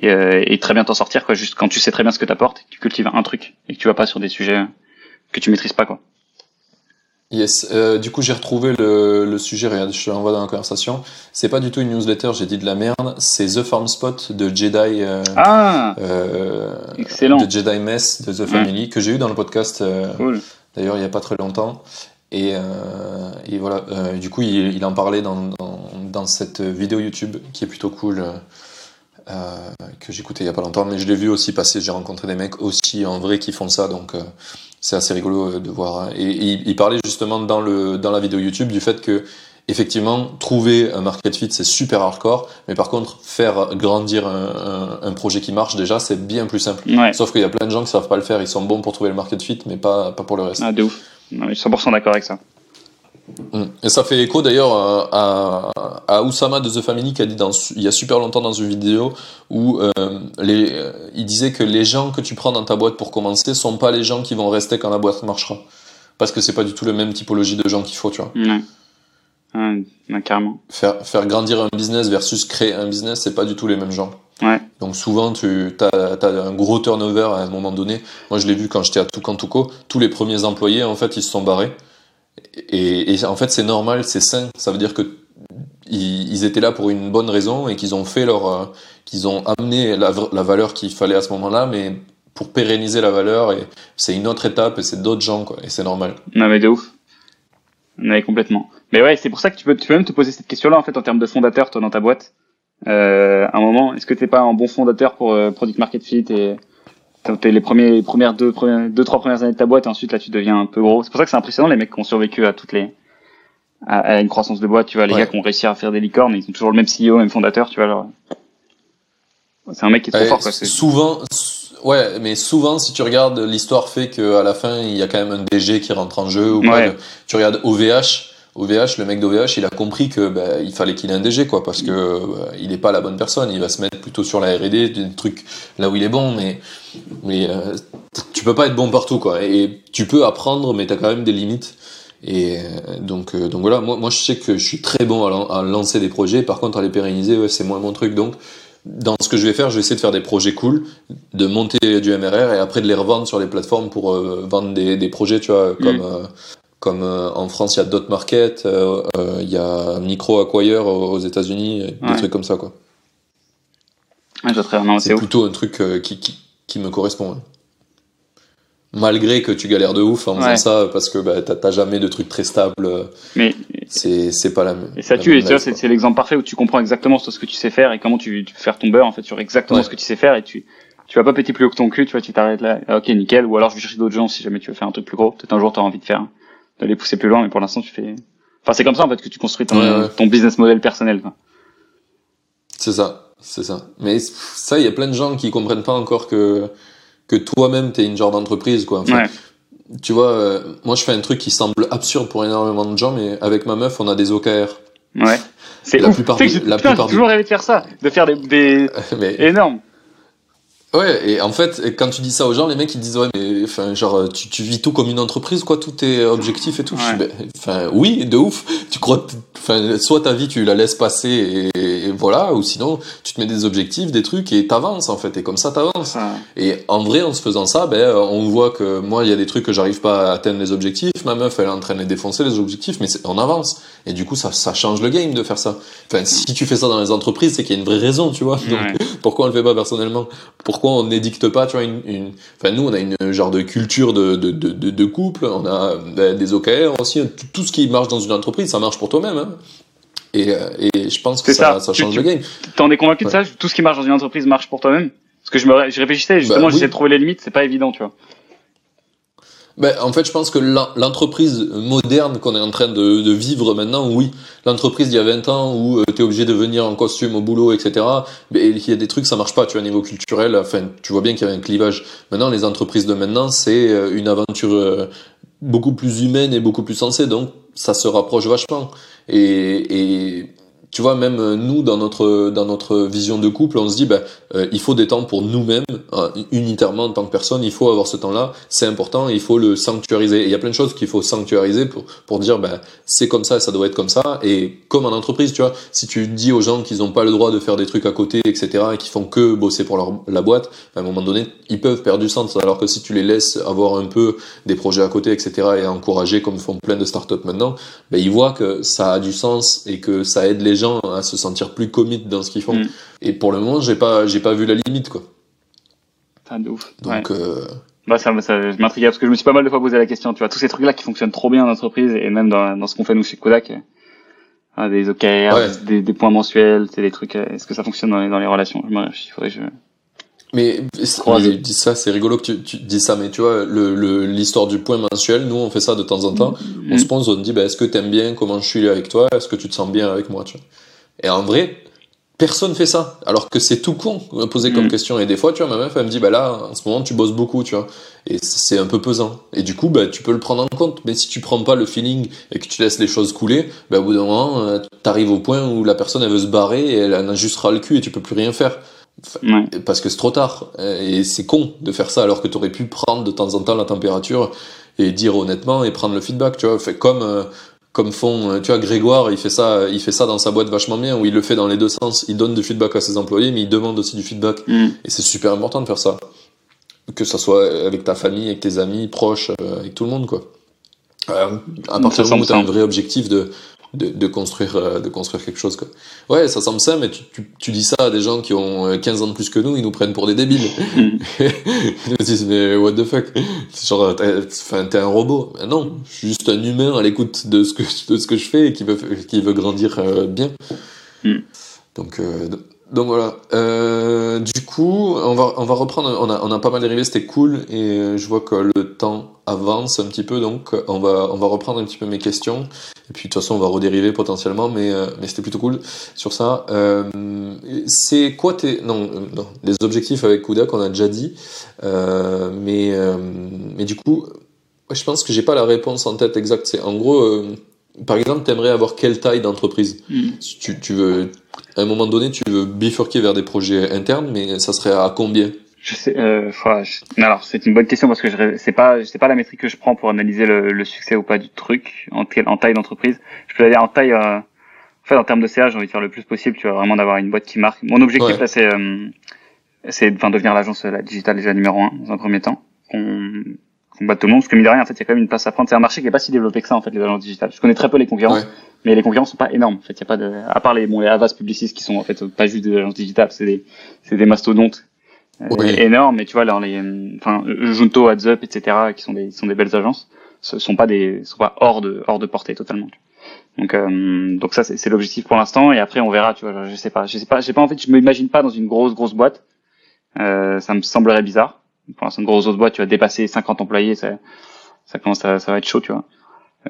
et, euh, et très bien t'en sortir quoi. Juste quand tu sais très bien ce que t'apportes, tu cultives un truc et que tu vas pas sur des sujets que tu maîtrises pas. Yes. Euh, du coup, j'ai retrouvé le, le sujet. Regarde, je l'envoie dans la conversation. C'est pas du tout une newsletter. J'ai dit de la merde. C'est The Farm Spot de Jedi. Euh, ah. Euh, excellent. De Jedi Mess de The Family que j'ai eu dans le podcast. Cool d'ailleurs il n'y a pas très longtemps. Et, et voilà, du coup, il, il, en parlait dans, dans, dans, cette vidéo YouTube qui est plutôt cool, que j'écoutais il n'y a pas longtemps, mais je l'ai vu aussi passer. J'ai rencontré des mecs aussi en vrai qui font ça, donc c'est assez rigolo de voir. Hein. Et, il parlait justement dans, le, dans la vidéo YouTube du fait que effectivement, trouver un market fit, c'est super hardcore, mais par contre, faire grandir un, un, un projet qui marche, déjà, c'est bien plus simple. Sauf qu'il y a plein de gens qui savent pas le faire, ils sont bons pour trouver le market fit, mais pas, pas pour le reste. Ah, de ouf. je suis 100% d'accord avec ça. Et ça fait écho d'ailleurs à, à, Oussama de The Family qui a dit dans, il y a super longtemps dans une vidéo où euh, les, euh, il disait que les gens que tu prends dans ta boîte pour commencer sont pas les gens qui vont rester quand la boîte marchera. Parce que c'est pas du tout la même typologie de gens qu'il faut, tu vois. Ouais carrément. Faire, faire grandir un business versus créer un business, c'est pas du tout les mêmes gens. Ouais. Donc souvent, tu as, as, un gros turnover à un moment donné. Moi, je l'ai vu quand j'étais à Tucantuco. Tous les premiers employés, en fait, ils se sont barrés. Et, et en fait, c'est normal, c'est sain. Ça veut dire que ils, étaient là pour une bonne raison et qu'ils ont fait leur, euh, qu'ils ont amené la, la valeur qu'il fallait à ce moment-là, mais pour pérenniser la valeur. Et c'est une autre étape et c'est d'autres gens, quoi. Et c'est normal. Non, mais de ouf. Ouais, complètement. Mais ouais, c'est pour ça que tu peux, tu peux même te poser cette question-là en fait en termes de fondateur, toi dans ta boîte. Euh, à un moment, est-ce que t'es pas un bon fondateur pour euh, product market fit et t'es les premiers, les premières deux, premières, deux, trois premières années de ta boîte et ensuite là tu deviens un peu gros. C'est pour ça que c'est impressionnant les mecs qui ont survécu à toutes les, à, une croissance de boîte. Tu vois, les gars qui ont réussi à faire des licornes, ils ont toujours le même CEO, même fondateur. Tu vois, alors c'est un mec qui est trop fort. Quoi, souvent, Ouais, mais souvent, si tu regardes, l'histoire fait qu'à la fin, il y a quand même un DG qui rentre en jeu. Ou Tu regardes OVH, OVH, le mec d'OVH, il a compris que bah, il fallait qu'il ait un DG, quoi, parce que bah, il n'est pas la bonne personne. Il va se mettre plutôt sur la R&D, des trucs là où il est bon, mais mais euh, tu peux pas être bon partout, quoi. Et tu peux apprendre, mais tu as quand même des limites. Et euh, donc euh, donc voilà, moi moi je sais que je suis très bon à, à lancer des projets. Par contre, à les pérenniser, ouais, c'est moins mon truc. Donc dans ce que je vais faire, je vais essayer de faire des projets cool, de monter du MRR et après de les revendre sur les plateformes pour euh, vendre des, des, projets, tu vois, comme, mm. Euh, comme euh, en France, il y a Dot Market, il y a Micro Acquire aux États-Unis, des trucs comme ça, quoi. c'est plutôt un truc qui, qui, qui, me correspond. Hein malgré que tu galères de ouf en faisant ça parce que bah, t'as jamais de trucs très stables. Mais c'est pas la même. Et ça tue. Et tu c'est l'exemple parfait où tu comprends exactement ce que tu sais faire et comment tu, tu peux faire ton beurre en fait sur exactement ce que tu sais faire et tu tu vas pas péter plus haut que ton cul. Tu vois, tu t'arrêtes là. Ah, ok, nickel. Ou alors je vais chercher d'autres gens si jamais tu veux faire un truc plus gros. Peut-être un jour t'auras envie de faire d'aller pousser plus loin, mais pour l'instant tu fais. Enfin, c'est comme ça en fait que tu construis ton, ton business model personnel. C'est ça, c'est ça. Mais ça, il y a plein de gens qui comprennent pas encore que que toi-même t'es une genre d'entreprise quoi. Tu vois, euh, moi je fais un truc qui semble absurde pour énormément de gens, mais avec ma meuf on a des OKR. Ouais. C'est la plupart, du, la plupart toujours rêvé de faire ça, de faire des, des... *laughs* mais... énormes. Ouais, et en fait, quand tu dis ça aux gens, les mecs ils disent ouais, mais enfin genre tu, tu vis tout comme une entreprise quoi, tout est objectif et tout. Ben, enfin oui, de ouf. Tu crois, enfin soit ta vie tu la laisses passer et, voilà, ou sinon tu te mets des objectifs, des trucs et t'avances en fait. Et comme ça t'avances. Et en vrai, en se faisant ça, ben on voit que moi il y a des trucs que j'arrive pas à atteindre les objectifs. Ma meuf elle est en train de défoncer les objectifs, mais on avance. Et du coup ça ça change le game de faire ça. Enfin si tu fais ça dans les entreprises, c'est qu'il y a une vraie raison, tu vois. Donc pourquoi on le fait pas personnellement? Pourquoi pourquoi on n'édicte pas, tu vois, une, une, enfin, nous, on a une genre de culture de, de, de, de couple, on a ben, des OKR aussi, tout ce qui marche dans une entreprise, ça marche pour toi-même, hein. Et, et je pense que ça, ça, change le game. T'en es convaincu de ça? Tout ce qui marche dans une entreprise marche pour toi-même? Parce que je me je réfléchissais, justement, bah, j'essayais de trouver les limites, c'est pas évident, tu vois. Ben, en fait, je pense que l'entreprise moderne qu'on est en train de, vivre maintenant, oui, l'entreprise d'il y a 20 ans où euh, tu es obligé de venir en costume au boulot, etc., ben, il y a des trucs, ça marche pas, tu vois, au niveau culturel, enfin, tu vois bien qu'il y a un clivage. Maintenant, les entreprises de maintenant, c'est euh, une aventure euh, beaucoup plus humaine et beaucoup plus sensée, donc ça se rapproche vachement. Et, et tu vois, même euh, nous, dans notre, dans notre vision de couple, on se dit, ben, euh, il faut des temps pour nous-mêmes, euh, unitairement en tant que personne, il faut avoir ce temps-là, c'est important, il faut le sanctuariser. Et il y a plein de choses qu'il faut sanctuariser pour, pour dire, ben, c'est comme ça, ça doit être comme ça. Et comme en entreprise, tu vois, si tu dis aux gens qu'ils n'ont pas le droit de faire des trucs à côté, etc., et qu'ils font que bosser pour leur, la boîte, à un moment donné, ils peuvent perdre du sens. Alors que si tu les laisses avoir un peu des projets à côté, etc., et encourager, comme font plein de startups maintenant, ben, ils voient que ça a du sens et que ça aide les gens à se sentir plus commit dans ce qu'ils font. Mm. Et pour le moment, j'ai pas, j'ai pas vu la limite, quoi. Ah, de ouf. Donc, euh... bah, ça, ça m'intrigue parce que je me suis pas mal de fois posé la question, tu vois, tous ces trucs-là qui fonctionnent trop bien en entreprise et même dans, dans ce qu'on fait nous chez Kodak, euh, des OKR, des, des, points mensuels, c'est des trucs, euh, est-ce que ça fonctionne dans les, dans les relations? Je me il faudrait que je, mais, dis ça, c'est rigolo que tu, tu, dis ça, mais tu vois, l'histoire le, du point mensuel, nous on fait ça de temps en temps. Mm-hmm. On se pose, on dit, bah, est-ce que t'aimes bien comment je suis avec toi Est-ce que tu te sens bien avec moi tu vois Et en vrai, personne fait ça, alors que c'est tout con poser comme mm. question. Et des fois, tu vois, ma meuf, elle me dit, bah là, en ce moment, tu bosses beaucoup, tu vois. Et c'est un peu pesant. Et du coup, bah, tu peux le prendre en compte. Mais si tu prends pas le feeling et que tu laisses les choses couler, bah, au bout d'un moment, euh, t'arrives au point où la personne, elle veut se barrer et elle en a juste ras le cul et tu peux plus rien faire. Parce que c'est trop tard. Et c'est con de faire ça alors que tu aurais pu prendre de temps en temps la température et dire honnêtement et prendre le feedback, tu vois. Fait comme, euh, comme font, euh, tu vois, Grégoire, il fait ça, il fait ça dans sa boîte vachement bien où il le fait dans les deux sens. Il donne du feedback à ses employés, mais il demande aussi du feedback. Mm. Et c'est super important de faire ça. Que ça soit avec ta famille, avec tes amis, proches, euh, avec tout le monde, quoi. à partir du moment où tu as un vrai objectif de, de, de, construire euh, de construire quelque chose quoi. Ouais, ça semble ça mais tu, tu, tu, dis ça à des gens qui ont 15 euh, ans de plus que nous, ils nous prennent pour des débiles. *laughs* ils nous disent mais what the fuck? Genre enfin t'es un robot. Mais non, je suis juste un humain à l'écoute de ce que de ce que je fais et qui veut qui veut grandir euh, bien. Hmm. Donc donc voilà. Euh, du coup, on va, on va reprendre. On a, on a pas mal dérivé, c'était cool. Et je vois que le temps avance un petit peu. Donc on va, on va reprendre un petit peu mes questions. Et puis de toute façon, on va redériver potentiellement. Mais, euh, mais c'était plutôt cool sur ça. Euh, c'est quoi tes. Non, non, les objectifs avec Kuda qu'on a déjà dit. Euh, mais, euh, mais du coup, je pense que j'ai pas la réponse en tête exacte. C'est en gros par exemple, tu aimerais avoir quelle taille d'entreprise? Hmm. tu, tu, veux, à un moment donné, tu veux bifurquer vers des projets internes, mais ça serait à combien? Je sais, euh, alors c'est une bonne question parce que je c'est pas c'est pas la métrique que je prends pour analyser le, le succès ou pas du truc en, en taille d'entreprise. Je peux dire en taille, euh, en fait en termes de CA, j'ai envie de faire le plus possible. Tu vois vraiment d'avoir une boîte qui marque. Mon objectif là, c'est euh, c'est enfin devenir l'agence la digitale déjà numéro un dans un premier temps. Combattre tout le monde, parce que mine de rien, en fait, il y a quand même une place à prendre. C'est un marché qui est pas si développé que ça, en fait, les agences digitales. Je connais très peu les concurrents, mais les concurrents sont pas énormes. En fait, il y a pas de, à part les, bon, les Avast Publicis qui sont, en fait, pas juste des agences digitales, c'est des, c'est des mastodontes. Euh, énormes, mais tu vois, là, les, enfin, Junto, AdsUp, etc., qui sont des, sont des belles agences, ce sont pas des, sont pas hors de, hors de portée totalement. Donc, euh, donc ça, c'est l'objectif pour l'instant, et après, on verra, tu vois, je sais pas, je sais pas, je sais pas, en fait, je m'imagine pas dans une grosse, grosse boîte, euh, ça me semblerait bizarre. Pour l'instant, une grosse boîte, tu vas dépasser 50 employés, ça, ça commence à, ça va être chaud, tu vois.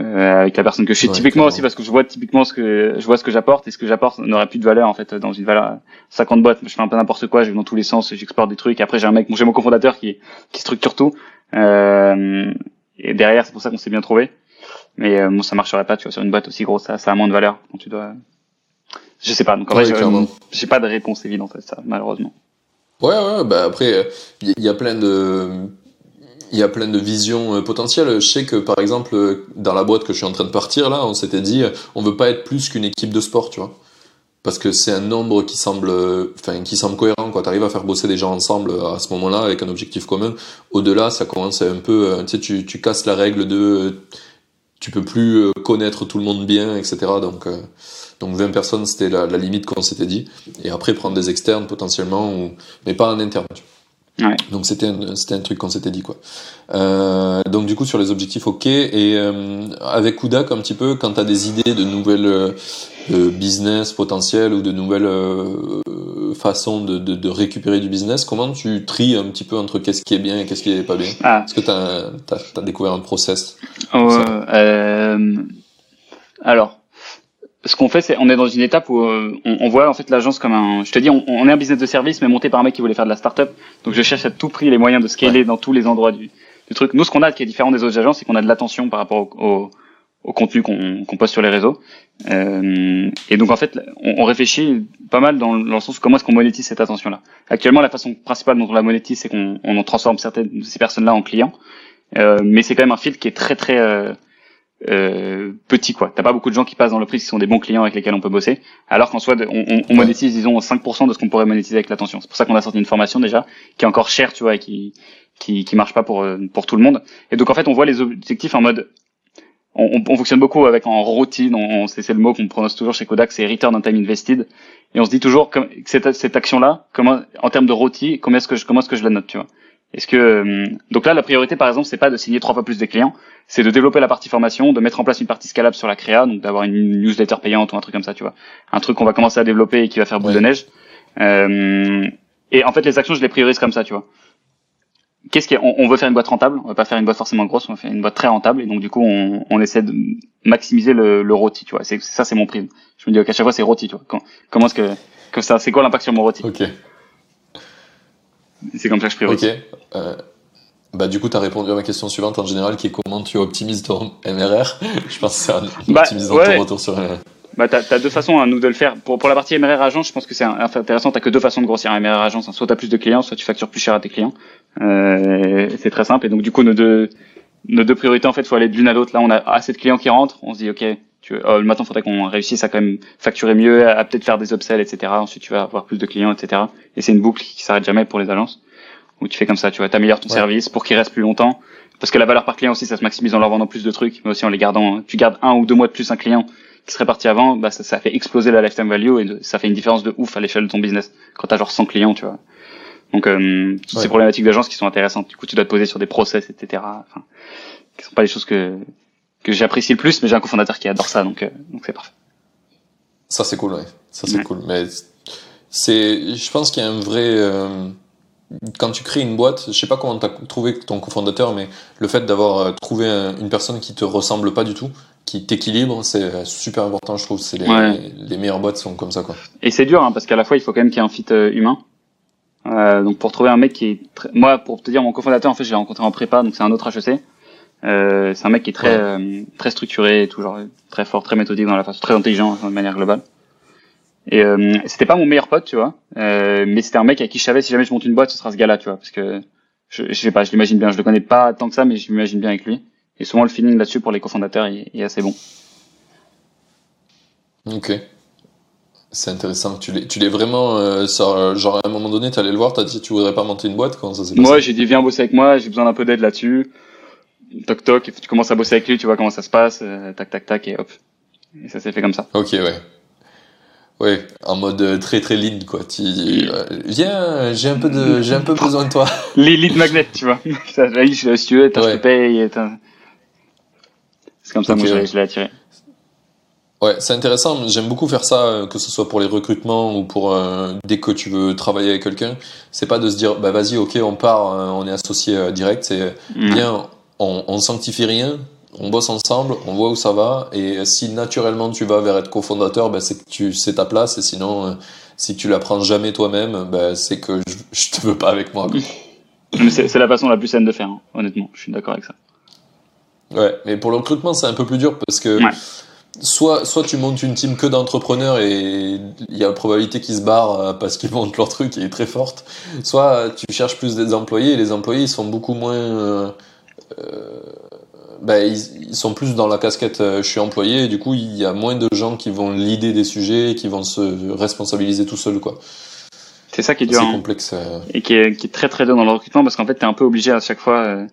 Euh, avec la personne que je suis typiquement aussi parce que je vois typiquement ce que je vois ce que j'apporte et ce que j'apporte n'aurait plus de valeur en fait dans une valeur 50 boîtes je fais un peu n'importe quoi je vais dans tous les sens j'exporte des trucs après j'ai un mec j'ai mon cofondateur qui qui structure tout. Euh, et derrière c'est pour ça qu'on s'est bien trouvé. Mais euh, bon ça marcherait pas tu vois sur une boîte aussi grosse ça ça a moins de valeur. Donc tu dois je sais pas donc en vrai j'ai pas de réponse évidente à ça malheureusement ouais ouais bah après il y a plein de il y a plein de visions euh, potentielles. Je sais que par exemple dans la boîte que je suis en train de partir là, on s'était dit on veut pas être plus qu'une équipe de sport, tu vois. Parce que c'est un nombre qui semble, enfin, qui semble cohérent, quoi. T'arrives à faire bosser des gens ensemble à ce moment-là avec un objectif commun. Au-delà, ça commence un peu, euh, tu sais, tu, tu casses la règle de, tu peux plus euh, connaître tout le monde bien, etc. Donc, donc 20 personnes, c'était la, la limite qu'on s'était dit. Et après, prendre des externes potentiellement, ou, mais pas en interne. Ouais. Donc c'était un, c'était un truc qu'on s'était dit quoi. Euh, donc du coup sur les objectifs ok et euh, avec Kudak un petit peu quand tu as des idées de nouvelles euh, business potentiels ou de nouvelles façons de, de, de, récupérer du business, comment tu tries un petit peu entre qu'est-ce qui est bien et qu'est-ce qui est pas bien? Ah. Est-ce que tu as, découvert un process? Oh, alors, ce qu'on fait, c'est on est dans une étape où euh, on, on, voit en fait l'agence comme un. Je te dis, on, on, est un business de service, mais monté par un mec qui voulait faire de la startup. Donc je cherche à tout prix les moyens de scaler ouais. dans tous les endroits du, du truc. Nous, ce qu'on a qui est différent des autres agences, c'est qu'on a de l'attention par rapport au, au, au contenu qu'on qu poste sur les réseaux. Euh, et donc en fait, on, on, réfléchit pas mal dans, dans le sens comment est-ce qu'on monétise cette attention-là. Actuellement, la façon principale dont on la monétise, c'est qu'on on transforme certaines de ces personnes-là en clients. Euh, mais c'est quand même un fil qui est très très euh, euh, petit quoi. T'as pas beaucoup de gens qui passent dans le prix qui sont des bons clients avec lesquels on peut bosser, alors qu'en soit on, on, on, monétise disons 5% de ce qu'on pourrait monétiser avec l'attention. C'est pour ça qu'on a sorti une formation déjà qui est encore chère, tu vois, et qui qui qui marche pas pour pour tout le monde. Et donc en fait on voit les objectifs en mode on, on fonctionne beaucoup avec en routine, on, c'est le mot qu'on prononce toujours chez Kodak, c'est return on time invested. Et on se dit toujours que cette, cette action-là, comment, en termes de rôti, comment est-ce que je, comment est-ce que je la note, tu vois. Est-ce que donc là la priorité par exemple c'est pas de signer trois fois plus de clients, c'est de développer la partie formation, de mettre en place une partie scalable sur la créa, donc d'avoir une newsletter payante ou un truc comme ça, tu vois, un truc qu'on va commencer à développer et qui va faire boule Ouais. de neige. Euh, et en fait les actions je les priorise comme ça, tu vois. Qu'est-ce qui est, on, on veut faire une boîte rentable, on va pas faire une boîte forcément grosse, on va faire une boîte très rentable et donc du coup on, on essaie de maximiser le, le rôti, tu vois. C'est ça c'est mon prime. Je me dis ok à chaque fois c'est rôti, tu vois. Quand- comment est-ce que que ça, c'est quoi l'impact sur mon rôti? Ok, C'est comme ça que je priorise. ok. Euh, bah du coup tu as répondu à ma question suivante en général qui est comment tu optimises ton MRR. *laughs* Je pense que c'est en Bah, optimisant ouais. ton retour sur un... Bah, t'as, t'as deux façons à nous de le faire. Pour, pour la partie MRR agence, je pense que c'est intéressant. T'as que deux façons de grossir un MRR agence. hein. Soit t'as plus de clients, soit tu factures plus cher à tes clients. Euh, c'est très simple. Et donc, du coup, nos deux, nos deux priorités, en fait, faut aller de l'une à l'autre. Là, on a assez de clients qui rentrent. On se dit, OK, tu, oh, le matin, faudrait qu'on réussisse à quand même facturer mieux, à, à peut-être faire des upsells, etc. Ensuite, tu vas avoir plus de clients, etc. Et c'est une boucle qui s'arrête jamais pour les agences. Où tu fais comme ça, tu vois, t'améliores ton Ouais. service pour qu'il reste plus longtemps. Parce que la valeur par client aussi, ça se maximise en leur vendant plus de trucs, mais aussi en les gardant. Tu gardes un ou deux mois de plus un client qui serait parti avant, bah ça, ça fait exploser la lifetime value et de- ça fait une différence de ouf à l'échelle de ton business quand t'as genre 100 clients, tu vois. Donc euh, toutes Ouais. ces problématiques d'agence qui sont intéressantes. Du coup, tu dois te poser sur des process, etc. Enfin, qui sont pas les choses que que j'apprécie le plus, mais j'ai un cofondateur qui adore ça, donc euh, donc c'est parfait. Ça c'est cool, ouais. Ça c'est Ouais. cool. Mais c'est, je pense qu'il y a un vrai. euh, Quand tu crées une boîte, je sais pas comment t'as trouvé ton cofondateur, mais le fait d'avoir euh, trouvé un- une personne qui te ressemble pas du tout, qui t'équilibre, c'est euh, super important, je trouve. C'est les, Ouais. les meilleures boîtes sont comme ça, quoi. Et c'est dur, hein, parce qu'à la fois, il faut quand même qu'il y ait un fit euh, humain. Euh, donc pour trouver un mec qui est très... moi pour te dire mon cofondateur en fait je l'ai rencontré en prépa donc c'est un autre HEC euh, c'est un mec qui est très euh, très structuré et tout genre très fort très méthodique dans la façon très intelligent de manière globale. Et euh, c'était pas mon meilleur pote tu vois. Mais c'était un mec avec qui je savais si jamais je monte une boîte ce sera ce gars-là tu vois parce que je, je sais pas je l'imagine bien. Je le connais pas tant que ça mais je m'imagine bien avec lui. Et souvent le feeling là-dessus pour les cofondateurs est, est assez bon. Ok. C'est intéressant. Tu l'es, tu l'es vraiment, euh, sur- genre à un moment donné, tu allé le voir, t'as dit tu voudrais pas monter une boîte, comment ça s'est passé? Moi, j'ai dit viens bosser avec moi, j'ai besoin d'un peu d'aide là-dessus. Toc toc, tu commences à bosser avec lui, tu vois comment ça se passe, euh, tac tac tac, et hop. Et ça s'est fait comme ça. Ok, ouais. Ouais, en mode euh, très très lean, quoi. Tu, euh, viens, j'ai un peu de, j'ai un peu besoin de toi. Les *laughs* lead magnets, tu vois. *laughs* ça, là, je, si tu veux, t'as, je Ouais. te paye. C'est comme ça, Ok, moi, je l'ai- ouais. je l'ai attiré. Ouais, c'est intéressant. J'aime beaucoup faire ça, euh, que ce soit pour les recrutements ou pour euh, dès que tu veux travailler avec quelqu'un. C'est pas de se dire, bah vas-y, ok, on part, on est associé euh, direct. C'est Mm. bien, on, on sanctifie rien, on bosse ensemble, on voit où ça va. Et si naturellement tu vas vers être cofondateur, bah, c'est que tu c'est ta place. Et sinon, euh, si tu la prends jamais toi-même, bah, c'est que je, je te veux pas avec moi. c'est, la façon la plus saine de faire, hein, honnêtement. Je suis d'accord avec ça. Ouais, mais pour le recrutement, c'est un peu plus dur parce que Ouais. soit, soit tu montes une team que d'entrepreneurs et il y a la probabilité qu'ils se barrent euh, parce qu'ils montent leur truc qui est très forte, soit tu cherches plus des employés et les employés ils sont beaucoup moins. euh, euh, bah, ils, ils sont plus dans la casquette euh, je suis employé et du coup il y a moins de gens qui vont l'idée des sujets, qui vont se responsabiliser tout seuls quoi. C'est ça qui est C'est dur. hein. complexe. euh. et qui est, qui est très très dur dans le recrutement parce qu'en fait t'es un peu obligé à chaque fois euh,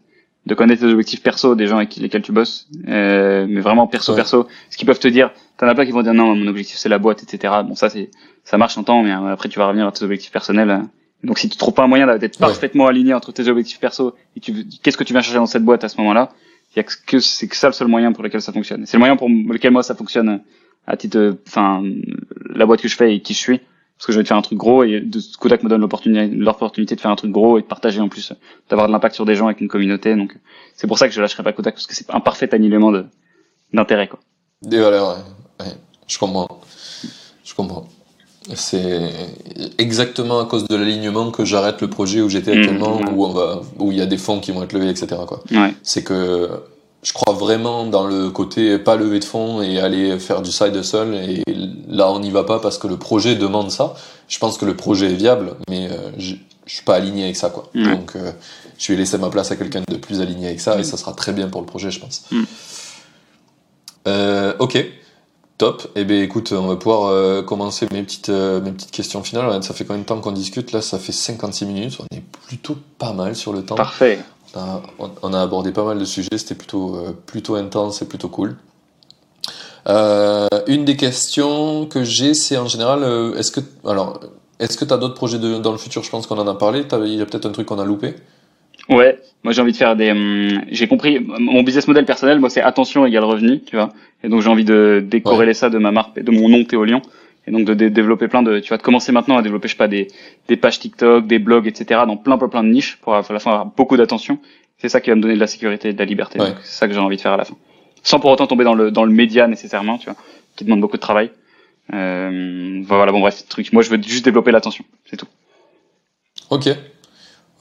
de connaître les objectifs perso des gens avec lesquels tu bosses euh, mais vraiment perso Ouais. perso ce qu'ils peuvent te dire t'en as plein qui vont dire non mon objectif c'est la boîte etc bon ça c'est ça marche en temps mais après tu vas revenir à tes objectifs personnels euh, Donc si tu trouves pas un moyen d'être parfaitement aligné entre tes objectifs perso et tu qu'est-ce que tu viens chercher dans cette boîte à ce moment-là, il y a que c'est que ça le seul moyen pour lequel ça fonctionne. C'est le moyen pour lequel moi ça fonctionne à titre enfin la boîte que je fais et qui je suis parce que je vais te faire un truc gros et de Kodak me donne l'opportunité l'opportunité de faire un truc gros et de partager en plus d'avoir de l'impact sur des gens avec une communauté donc c'est pour ça que je lâcherai pas Kodak parce que c'est un parfait de d'intérêt quoi. Des valeurs, ouais. Je comprends. Je comprends. C'est exactement à cause de l'alignement que j'arrête le projet où j'étais mmh, actuellement, où on va, où il y a des fonds qui vont être levés, etc. Quoi. Ouais. C'est que je crois vraiment dans le côté pas lever de fonds et aller faire du side hustle et là on n'y va pas parce que le projet demande ça. Je pense que le projet est viable, mais euh, je, je suis pas aligné avec ça quoi. Donc euh, je vais laisser ma place à quelqu'un de plus aligné avec ça et ça sera très bien pour le projet, je pense. Euh, ok. Top. Eh bien, écoute, on va pouvoir euh, commencer mes petites, euh, mes petites questions finales. Ça fait combien de temps qu'on discute Là, ça fait 56 minutes. On est plutôt pas mal sur le temps. Parfait. On a, abordé pas mal de sujets. C'était plutôt, euh, plutôt intense et plutôt cool. une des questions que j'ai, c'est en général, est-ce que, alors, est-ce que tu as d'autres projets de, dans le futur? Je pense qu'on en a parlé. Il y a peut-être un truc qu'on a loupé. Ouais, moi j'ai envie de faire des. Hum, j'ai compris mon business model personnel, moi c'est attention égale revenu, tu vois. Et donc j'ai envie de décorréler ça de ma marque, de mon nom Théolion, et donc de développer plein de. Tu vas de commencer maintenant à développer, je sais pas, des, des pages TikTok, des blogs, etc. dans plein plein plein de niches pour à la fin avoir beaucoup d'attention. C'est ça qui va me donner de la sécurité et de la liberté. C'est ça que j'ai envie de faire à la fin, sans pour autant tomber dans le dans le média nécessairement, tu vois, qui demande beaucoup de travail. Euh, voilà, bon bref, truc. Moi je veux juste développer l'attention, c'est tout. Ok,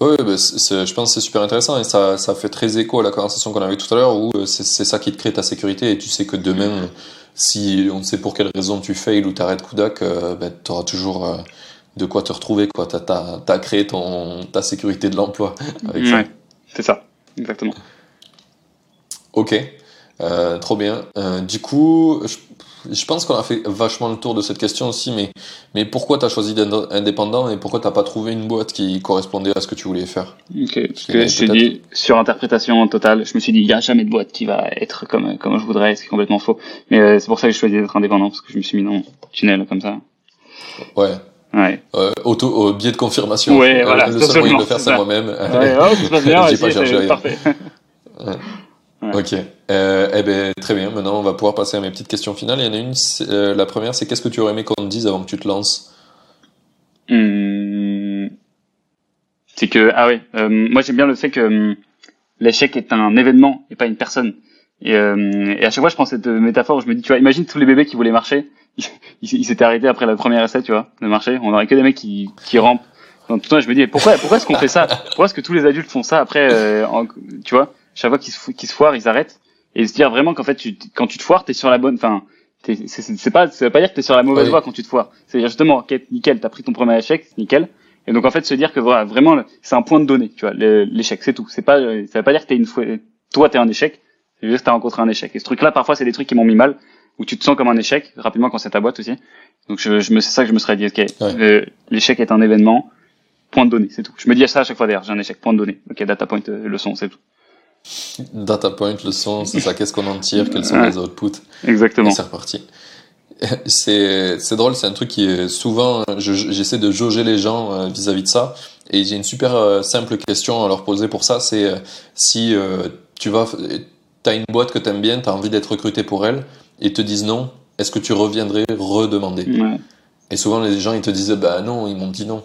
oui, bah, je pense que c'est super intéressant et ça, ça fait très écho à la conversation qu'on avait tout à l'heure où euh, c'est ça qui te crée ta sécurité et tu sais que demain, si on ne sait pour quelle raison tu fails ou t'arrêtes Kudak, euh, ben, tu auras toujours euh, de quoi te retrouver. Tu as, as, créé ton, ta sécurité de l'emploi avec ça. C'est ça, exactement. Ok, trop bien. du coup, je je pense qu'on a fait vachement le tour de cette question aussi, mais, mais pourquoi tu as choisi d'être indépendant et pourquoi t'as pas trouvé une boîte qui correspondait à ce que tu voulais faire? Parce que je suis dit, sur interprétation totale, je me suis dit, il n'y a jamais de boîte qui va être comme, comme je voudrais, c'est complètement faux. Mais euh, c'est pour ça que j'ai choisi d'être indépendant, parce que je me suis mis dans le tunnel comme ça. Ouais. Ouais. Euh, auto, au biais de confirmation. Ouais, voilà. le seul moyen de le faire, c'est moi-même. Ouais, oh, ça se passe bien, *laughs* pas cherché parfait. ouais. Ok. Euh, eh ben, très bien. Maintenant, on va pouvoir passer à mes petites questions finales. Il y en a une. Euh, la première, c'est qu'est-ce que tu aurais aimé qu'on te dise avant que tu te lances? Hmm. C'est que ah oui, euh, moi j'aime bien le fait que hum, l'échec est un événement et pas une personne. Et, euh, à chaque fois, je prends cette métaphore je me dis, tu vois, imagine tous les bébés qui voulaient marcher, *laughs* ils s'étaient arrêtés après la première essai, tu vois, de marcher. On aurait que des mecs qui, qui rampent. Tout le temps, je me dis, pourquoi, pourquoi est-ce qu'on fait ça? Pourquoi est-ce que tous les adultes font ça après, tu vois? Chaque fois qu'ils se, se foirent, ils arrêtent. Et se dire vraiment qu'en fait, tu, quand tu te foires, t'es sur la bonne, enfin, c'est pas, ça veut pas dire que t'es sur la mauvaise voie quand tu te foires. C'est justement, ok, nickel, t'as pris ton premier échec, nickel. Et donc en fait, se dire que voilà, vraiment, c'est un point de données, tu vois, l'échec, c'est tout. C'est pas, ça veut pas dire que t'es une fois, toi t'es un échec, c'est juste que t'as rencontré un échec. Et ce truc-là, parfois, c'est des trucs qui m'ont mis mal, où tu te sens comme un échec rapidement quand c'est ta boîte aussi. Donc je, je me, c'est ça que je me serais dit, ok, l'échec est un événement, point de données, c'est tout. Je me dis ça à chaque fois d'ailleurs, j'ai un échec, point de données. Ok, data point, euh, leçon, c'est tout. Data point, leçon, c'est ça, qu'est-ce qu'on en tire, quels sont les outputs. Exactement. c'est reparti. C'est, c'est drôle, c'est un truc qui est souvent, j'essaie de jauger les gens euh, vis-à-vis de ça. Et j'ai une super euh, simple question à leur poser pour ça, c'est euh, si tu vas, t'as une boîte que t'aimes bien, t'as envie d'être recruté pour elle, et te disent non, est-ce que tu reviendrais redemander? Et souvent les gens ils te disent bah non, ils m'ont dit non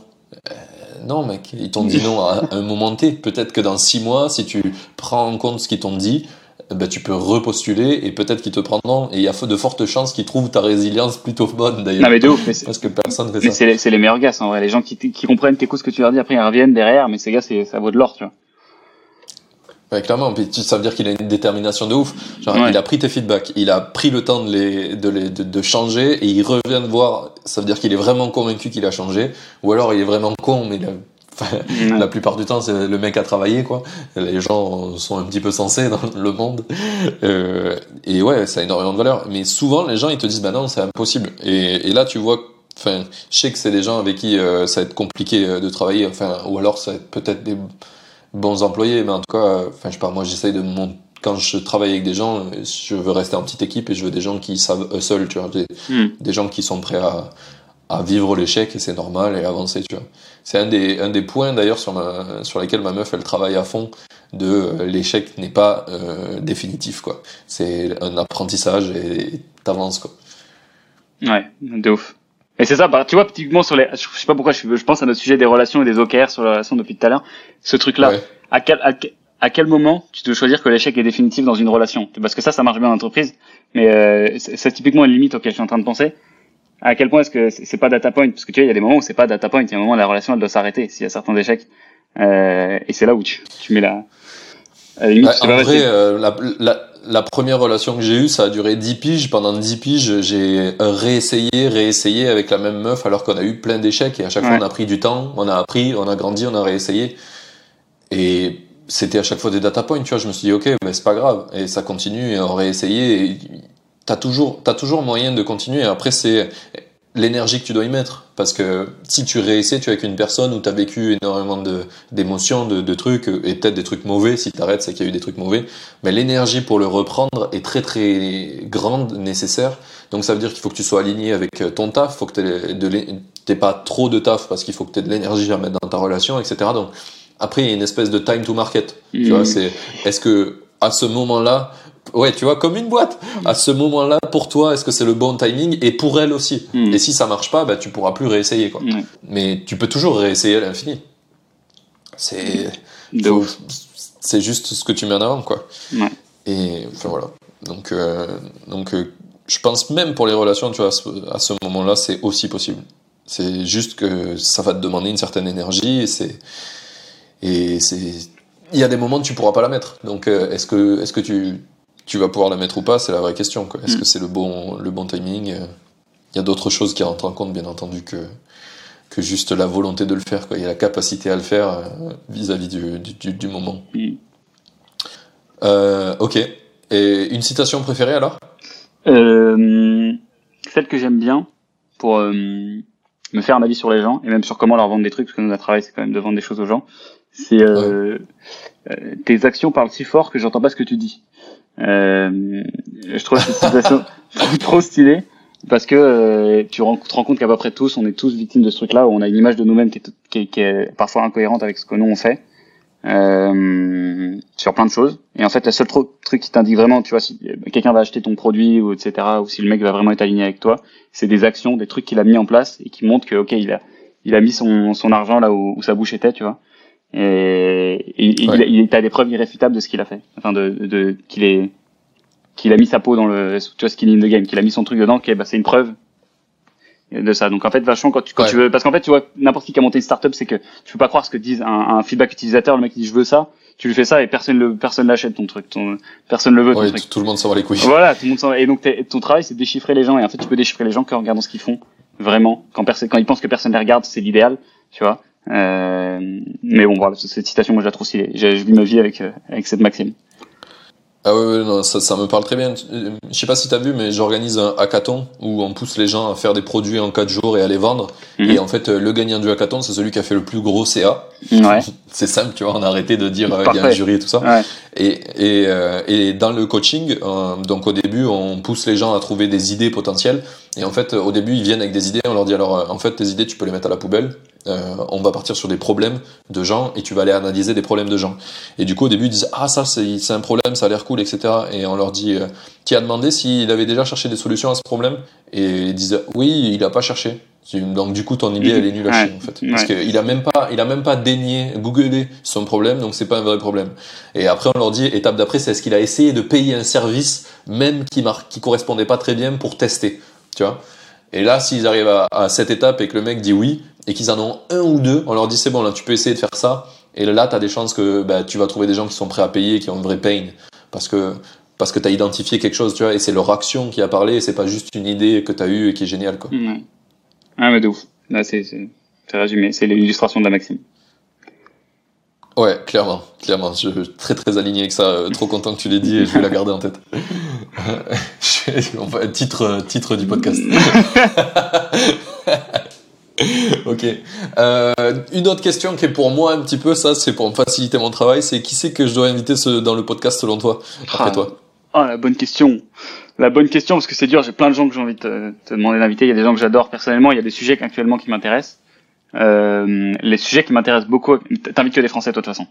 non, mec, ils t'ont dit non à un moment T. Peut-être que dans six mois, si tu prends en compte ce qu'ils t'ont dit, ben, tu peux repostuler et peut-être qu'ils te prendront. Et il y a de fortes chances qu'ils trouvent ta résilience plutôt bonne d'ailleurs. Non, mais de ouf. Parce que personne fait mais ça. Mais c'est les, meilleurs gars, en vrai. Les gens qui, qui comprennent, t'écoutent ce que tu leur dis, après ils reviennent derrière, mais ces gars, ça vaut de l'or, tu vois. Ouais, clairement. Puis ça veut dire qu'il a une détermination de ouf. Genre, il a pris tes feedbacks, il a pris le temps de les, de les, de, changer et il revient de voir. Ça veut dire qu'il est vraiment convaincu qu'il a changé. Ou alors il est vraiment con, mais *laughs* la plupart du temps, c'est le mec à travailler, quoi. Les gens sont un petit peu sensés dans le monde. Euh, et ouais, ça a énormément de valeur. Mais souvent, les gens, ils te disent, bah non, c'est impossible. Et, et là, tu vois, enfin, je sais que c'est des gens avec qui euh, ça va être compliqué euh, de travailler, enfin, ou alors ça va être peut-être des bons employés, mais en tout cas, enfin, je sais pas, moi, j'essaye de mon quand je travaille avec des gens, je veux rester en petite équipe et je veux des gens qui savent eux seuls, tu vois, des, hmm. des gens qui sont prêts à, à vivre l'échec et c'est normal et avancer, tu vois. C'est un des, un des points d'ailleurs sur, ma, sur lesquels ma meuf elle travaille à fond de euh, l'échec n'est pas euh, définitif quoi. C'est un apprentissage et t'avances quoi. Ouais, de ouf. Et c'est ça, bah, tu vois, typiquement sur les, je sais pas pourquoi je, je pense à notre sujet des relations et des OKR sur la relation depuis tout à l'heure. Ce truc-là, Ouais. à quel, à, quel- à quel moment tu dois choisir que l'échec est définitif dans une relation? Parce que ça, ça marche bien en entreprise, mais euh, c'est typiquement une limite auquel je suis en train de penser. À quel point est-ce que c'est pas data point? Parce que tu vois, il y a des moments où c'est pas data point, il y a un moment où la relation elle doit s'arrêter s'il y a certains échecs. Euh, et c'est là où tu, tu mets la, la limite. En pas vrai, euh, la, la, la première relation que j'ai eue, ça a duré 10 piges. Pendant 10 piges, j'ai réessayé, réessayé avec la même meuf alors qu'on a eu plein d'échecs et à chaque fois on a pris du temps, on a appris, on a grandi, on a réessayé. Et c'était à chaque fois des data points, tu vois. Je me suis dit, ok, mais c'est pas grave. Et ça continue et on réessayé. Et t'as toujours, t'as toujours moyen de continuer. Après, c'est l'énergie que tu dois y mettre. Parce que si tu réessais, tu es avec une personne où tu as vécu énormément d'émotions, de, de trucs, et peut-être des trucs mauvais, si t'arrêtes, c'est qu'il y a eu des trucs mauvais. Mais l'énergie pour le reprendre est très très grande, nécessaire. Donc ça veut dire qu'il faut que tu sois aligné avec euh, ton taf, faut que l'é- t'aies pas trop de taf parce qu'il faut que tu aies de l'énergie à mettre dans ta relation, etc. Donc après, il y a une espèce de time to market. Tu Mhm. vois, c'est, est-ce que, à ce moment-là, ouais, tu vois, comme une boîte, à ce moment-là, pour toi, est-ce que c'est le bon timing? Et pour elle aussi? Mhm. Et si ça marche pas, bah, tu pourras plus réessayer, quoi. Mais tu peux toujours réessayer à l'infini. C'est, c'est juste ce que tu mets en avant, quoi. Ouais. Et, enfin, voilà. Donc, euh, donc, euh, je pense même pour les relations, tu vois, à ce, à ce moment-là, c'est aussi possible. C'est juste que ça va te demander une certaine énergie et c'est, et c'est, il y a des moments où tu pourras pas la mettre. Donc, euh, est-ce que, est-ce que tu, tu vas pouvoir la mettre ou pas, c'est la vraie question. Est-ce Mm. que c'est le bon, le bon timing? euh, Il y a d'autres choses qui rentrent en compte, bien entendu, que, que juste la volonté de le faire, quoi. Il y a la capacité à le faire euh, vis-à-vis du, du, du, du moment. Mhm. Euh, ok. Et une citation préférée alors? Euh, celle que j'aime bien pour euh, me faire un avis sur les gens et même sur comment leur vendre des trucs parce que notre travail c'est quand même de vendre des choses aux gens. C'est tes actions parlent si fort que j'entends pas ce que tu dis. Euh, je trouve cette citation *laughs* trop stylée parce que euh, tu te rends compte qu'à peu près tous on est tous victimes de ce truc-là où on a une image de nous-mêmes qui est, parfois incohérente avec ce que nous on fait euh, sur plein de choses. Et en fait, le seul tro- truc qui t'indique vraiment, tu vois, si euh, quelqu'un va acheter ton produit ou etc. ou si le mec va vraiment être aligné avec toi, c'est des actions, des trucs qu'il a mis en place et qui montrent que ok, il a mis son son argent là où, où sa bouche était, tu vois. Et, et- et Ouais. il, il a des preuves irréfutables de ce qu'il a fait, enfin de, de qu'il est qu'il a mis sa peau dans le tu vois skin in the game, qu'il a mis son truc dedans, ok, bah c'est une preuve de ça. Donc en fait, vachement quand tu quand Ouais. tu veux, parce qu'en fait, tu vois, n'importe qui qui a monté une startup, c'est que tu peux pas croire ce que disent un, un feedback utilisateur. Le mec il dit je veux ça, tu lui fais ça et personne le personne l'achète ton truc, ton personne le veut ton Oui, truc. tout, le monde s'en va les couilles. Voilà, tout le monde s'en va. Et donc ton travail c'est de déchiffrer les gens et en fait tu peux déchiffrer les gens qu'en regardant ce qu'ils font vraiment. Quand personne quand ils pensent que personne les regarde, c'est l'idéal, tu vois. Euh, mais bon voilà, cette citation moi je la trouve stylée. Je, je vis ma vie avec euh, avec cette maxime. Ah ouais, ouais, non, ça, ça me parle très bien. Je sais pas si t'as vu, mais j'organise un hackathon où on pousse les gens à faire des produits en 4 jours et à les vendre. Mhm. Et en fait, euh, le gagnant du hackathon, c'est celui qui a fait le plus gros CA. Ouais. *laughs* C'est simple, tu vois, on a arrêté de dire il y a un jury et tout ça. Ouais. Et, et, euh, et dans le coaching, euh, donc au début, on pousse les gens à trouver des idées potentielles. Et en fait, au début, ils viennent avec des idées. On leur dit alors, euh, en fait, tes idées, tu peux les mettre à la poubelle. Euh, on va partir sur des problèmes de gens et tu vas aller analyser des problèmes de gens. Et du coup, au début, ils disent ah ça c'est c'est un problème, ça a l'air cool, etc. Et on leur dit euh, qui a demandé s'il avait déjà cherché des solutions à ce problème? Et ils disent oui, il a pas cherché. Donc du coup, ton idée elle est nulle à chier en fait, parce qu'il a même pas, il a même pas daigné googler son problème, donc c'est pas un vrai problème. Et après, on leur dit étape d'après, c'est est-ce qu'il a essayé de payer un service même qui mar qui correspondait pas très bien pour tester, tu vois. Et là, s'ils arrivent à, à cette étape et que le mec dit oui, et qu'ils en ont un ou deux, on leur dit c'est bon, là tu peux essayer de faire ça. Et là, tu as des chances que bah, tu vas trouver des gens qui sont prêts à payer, qui ont une vraie pain. Parce que, parce que tu as identifié quelque chose, tu vois, et c'est leur action qui a parlé, et c'est pas juste une idée que tu as eue et qui est géniale. Quoi. Ah mais de ouf. Là c'est résumé, c'est l'illustration de la maxime. Ouais, clairement, clairement. Je suis très très aligné avec ça. euh, Trop content que tu l'aies dit et je vais la garder en tête. *laughs* On va- titre, titre du podcast. *laughs* ok. Euh, une autre question qui est pour moi un petit peu, ça c'est pour me faciliter mon travail, c'est qui c'est que je dois inviter ce- dans le podcast selon toi, après Ah. toi? Ah la bonne question. la bonne question parce que c'est dur. J'ai plein de gens que j'ai envie de te, te demander d'inviter. Il y a des gens que j'adore personnellement. Il y a des sujets actuellement qui m'intéressent. Euh, les sujets qui m'intéressent beaucoup. T'invites que des Français, toi, de toute façon.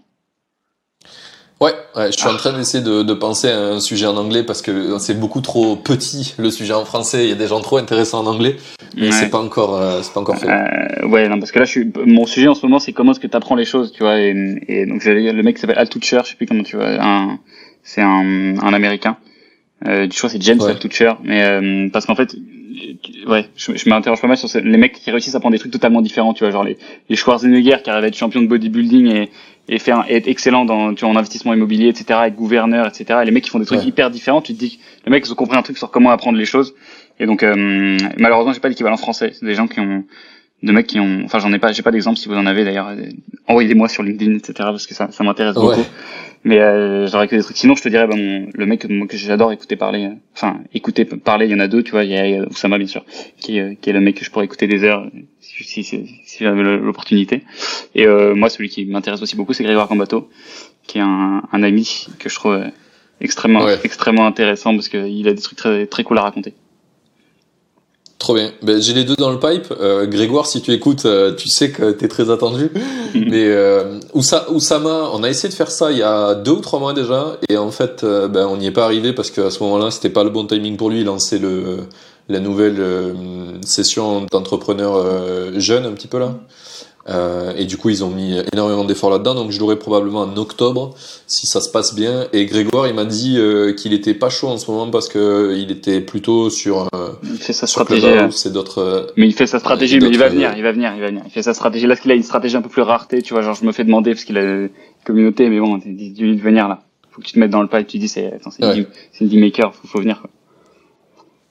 Ouais, ouais, je suis en train d'essayer de, de penser à un sujet en anglais parce que c'est beaucoup trop petit le sujet en français. Il y a des gens trop intéressants en anglais, mais Ouais. c'est pas encore, euh, c'est pas encore fait. Euh, ouais, non, parce que là, je suis, mon sujet en ce moment, c'est comment est-ce que tu apprends les choses, tu vois. Et, et donc, le mec qui s'appelle Al Toucher, je sais plus comment tu vois, un, c'est un, un américain. Euh, je crois c'est James Ouais. Al Toucher, mais parce qu'en fait, ouais, je, je m'interroge pas mal sur les mecs qui réussissent à prendre des trucs totalement différents, tu vois, genre les, les Schwarzenegger qui arrivent à être champion de bodybuilding et, et faire et être excellent dans, tu vois, en investissement immobilier, etc., être gouverneur, etc. Et les mecs qui font des trucs Ouais. hyper différents, tu te dis, les mecs ils ont compris un truc sur comment apprendre les choses. Et donc, euh, malheureusement, j'ai pas l'équivalent français. C'est des gens qui ont, de mecs qui ont, enfin, j'en ai pas, j'ai pas d'exemple si vous en avez d'ailleurs. euh, Envoyez-moi sur LinkedIn, etc. parce que ça, ça m'intéresse Ouais. beaucoup. Mais euh, j'aurais que des trucs. Sinon, je te dirais, bah, mon, le mec que, j'adore écouter parler, euh, enfin, écouter parler, il y en a deux, tu vois. Il y a, Oussama, bien sûr, qui, est, euh, qui est le mec que je pourrais écouter des heures si, si, si, si j'avais l'opportunité. Et euh, moi, celui qui m'intéresse aussi beaucoup, c'est Grégoire Cambato, qui est un, un ami que je trouve euh, extrêmement, Ouais. extrêmement intéressant parce qu'il a des trucs très, très cool à raconter. Trop bien. Ben, j'ai les deux dans le pipe. Euh, Grégoire, si tu écoutes, euh, tu sais que t'es très attendu. *laughs* Mais euh, Oussa- Oussama, on a essayé de faire ça il y a deux ou trois mois déjà, et en fait, euh, ben, on n'y est pas arrivé parce qu'à ce moment-là, c'était pas le bon timing pour lui. Il lançait le la nouvelle euh, session d'entrepreneurs euh, jeunes un petit peu là. Euh, et du coup, ils ont mis énormément d'efforts là-dedans. Donc, je l'aurai probablement en octobre, si ça se passe bien. Et Grégoire, il m'a dit euh, qu'il était pas chaud en ce moment parce que il était plutôt sur, euh, Il fait sa stratégie. euh, Clubhouse et d'autres. euh, Mais il fait sa stratégie, Et mais il va venir, euh, il va venir, il va venir. Il fait sa stratégie. Là, qu'il a une stratégie un peu plus rareté, tu vois. Genre, je me fais demander parce qu'il a une communauté, mais bon, dis dis de venir là. Faut que tu te mettes dans le pipe. Tu dis, c'est, attends, c'est Ouais. une, c'est une maker, faut, faut venir. Quoi.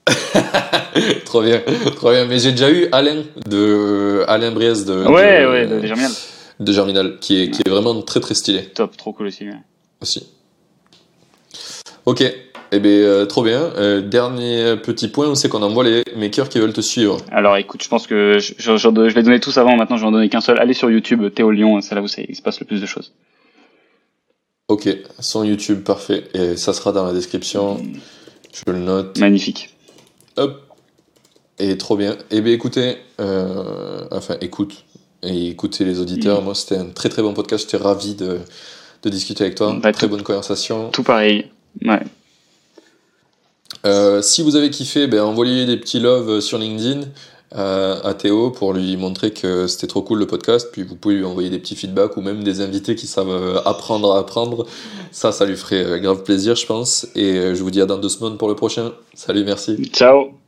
*laughs* *laughs* trop bien, trop bien. Mais j'ai déjà eu Alain de Alain de Ouais, de, ouais, de Germinal. de Germinal, qui est qui est vraiment très très stylé Top, trop cool aussi. ouais. aussi. Ok, eh ben euh, trop bien. Euh, dernier petit point, où c'est qu'on envoie les makers qui veulent te suivre. Alors, écoute, je pense que je, je, je, je l'ai donné tous avant. Maintenant, je vais en donner qu'un seul. Allez sur YouTube, Théo Lyon. C'est là où c'est- il se passe le plus de choses. Ok, son YouTube parfait et ça sera dans la description. Je le note. Magnifique. Hop. Et trop bien. Eh bien, écoutez, euh, enfin, écoute, et écoutez les auditeurs. Moi, c'était un très très bon podcast. J'étais ravi de, de discuter avec toi. Bah, très tout- bonne conversation. Tout pareil. Ouais. Euh, si vous avez kiffé, ben, envoyez des petits loves sur LinkedIn euh, à Théo pour lui montrer que c'était trop cool le podcast. Puis vous pouvez lui envoyer des petits feedbacks ou même des invités qui savent euh, apprendre à apprendre. Ça, ça lui ferait euh, grave plaisir, je pense. Et euh, je vous dis à dans deux semaines pour le prochain. Salut, merci. Ciao.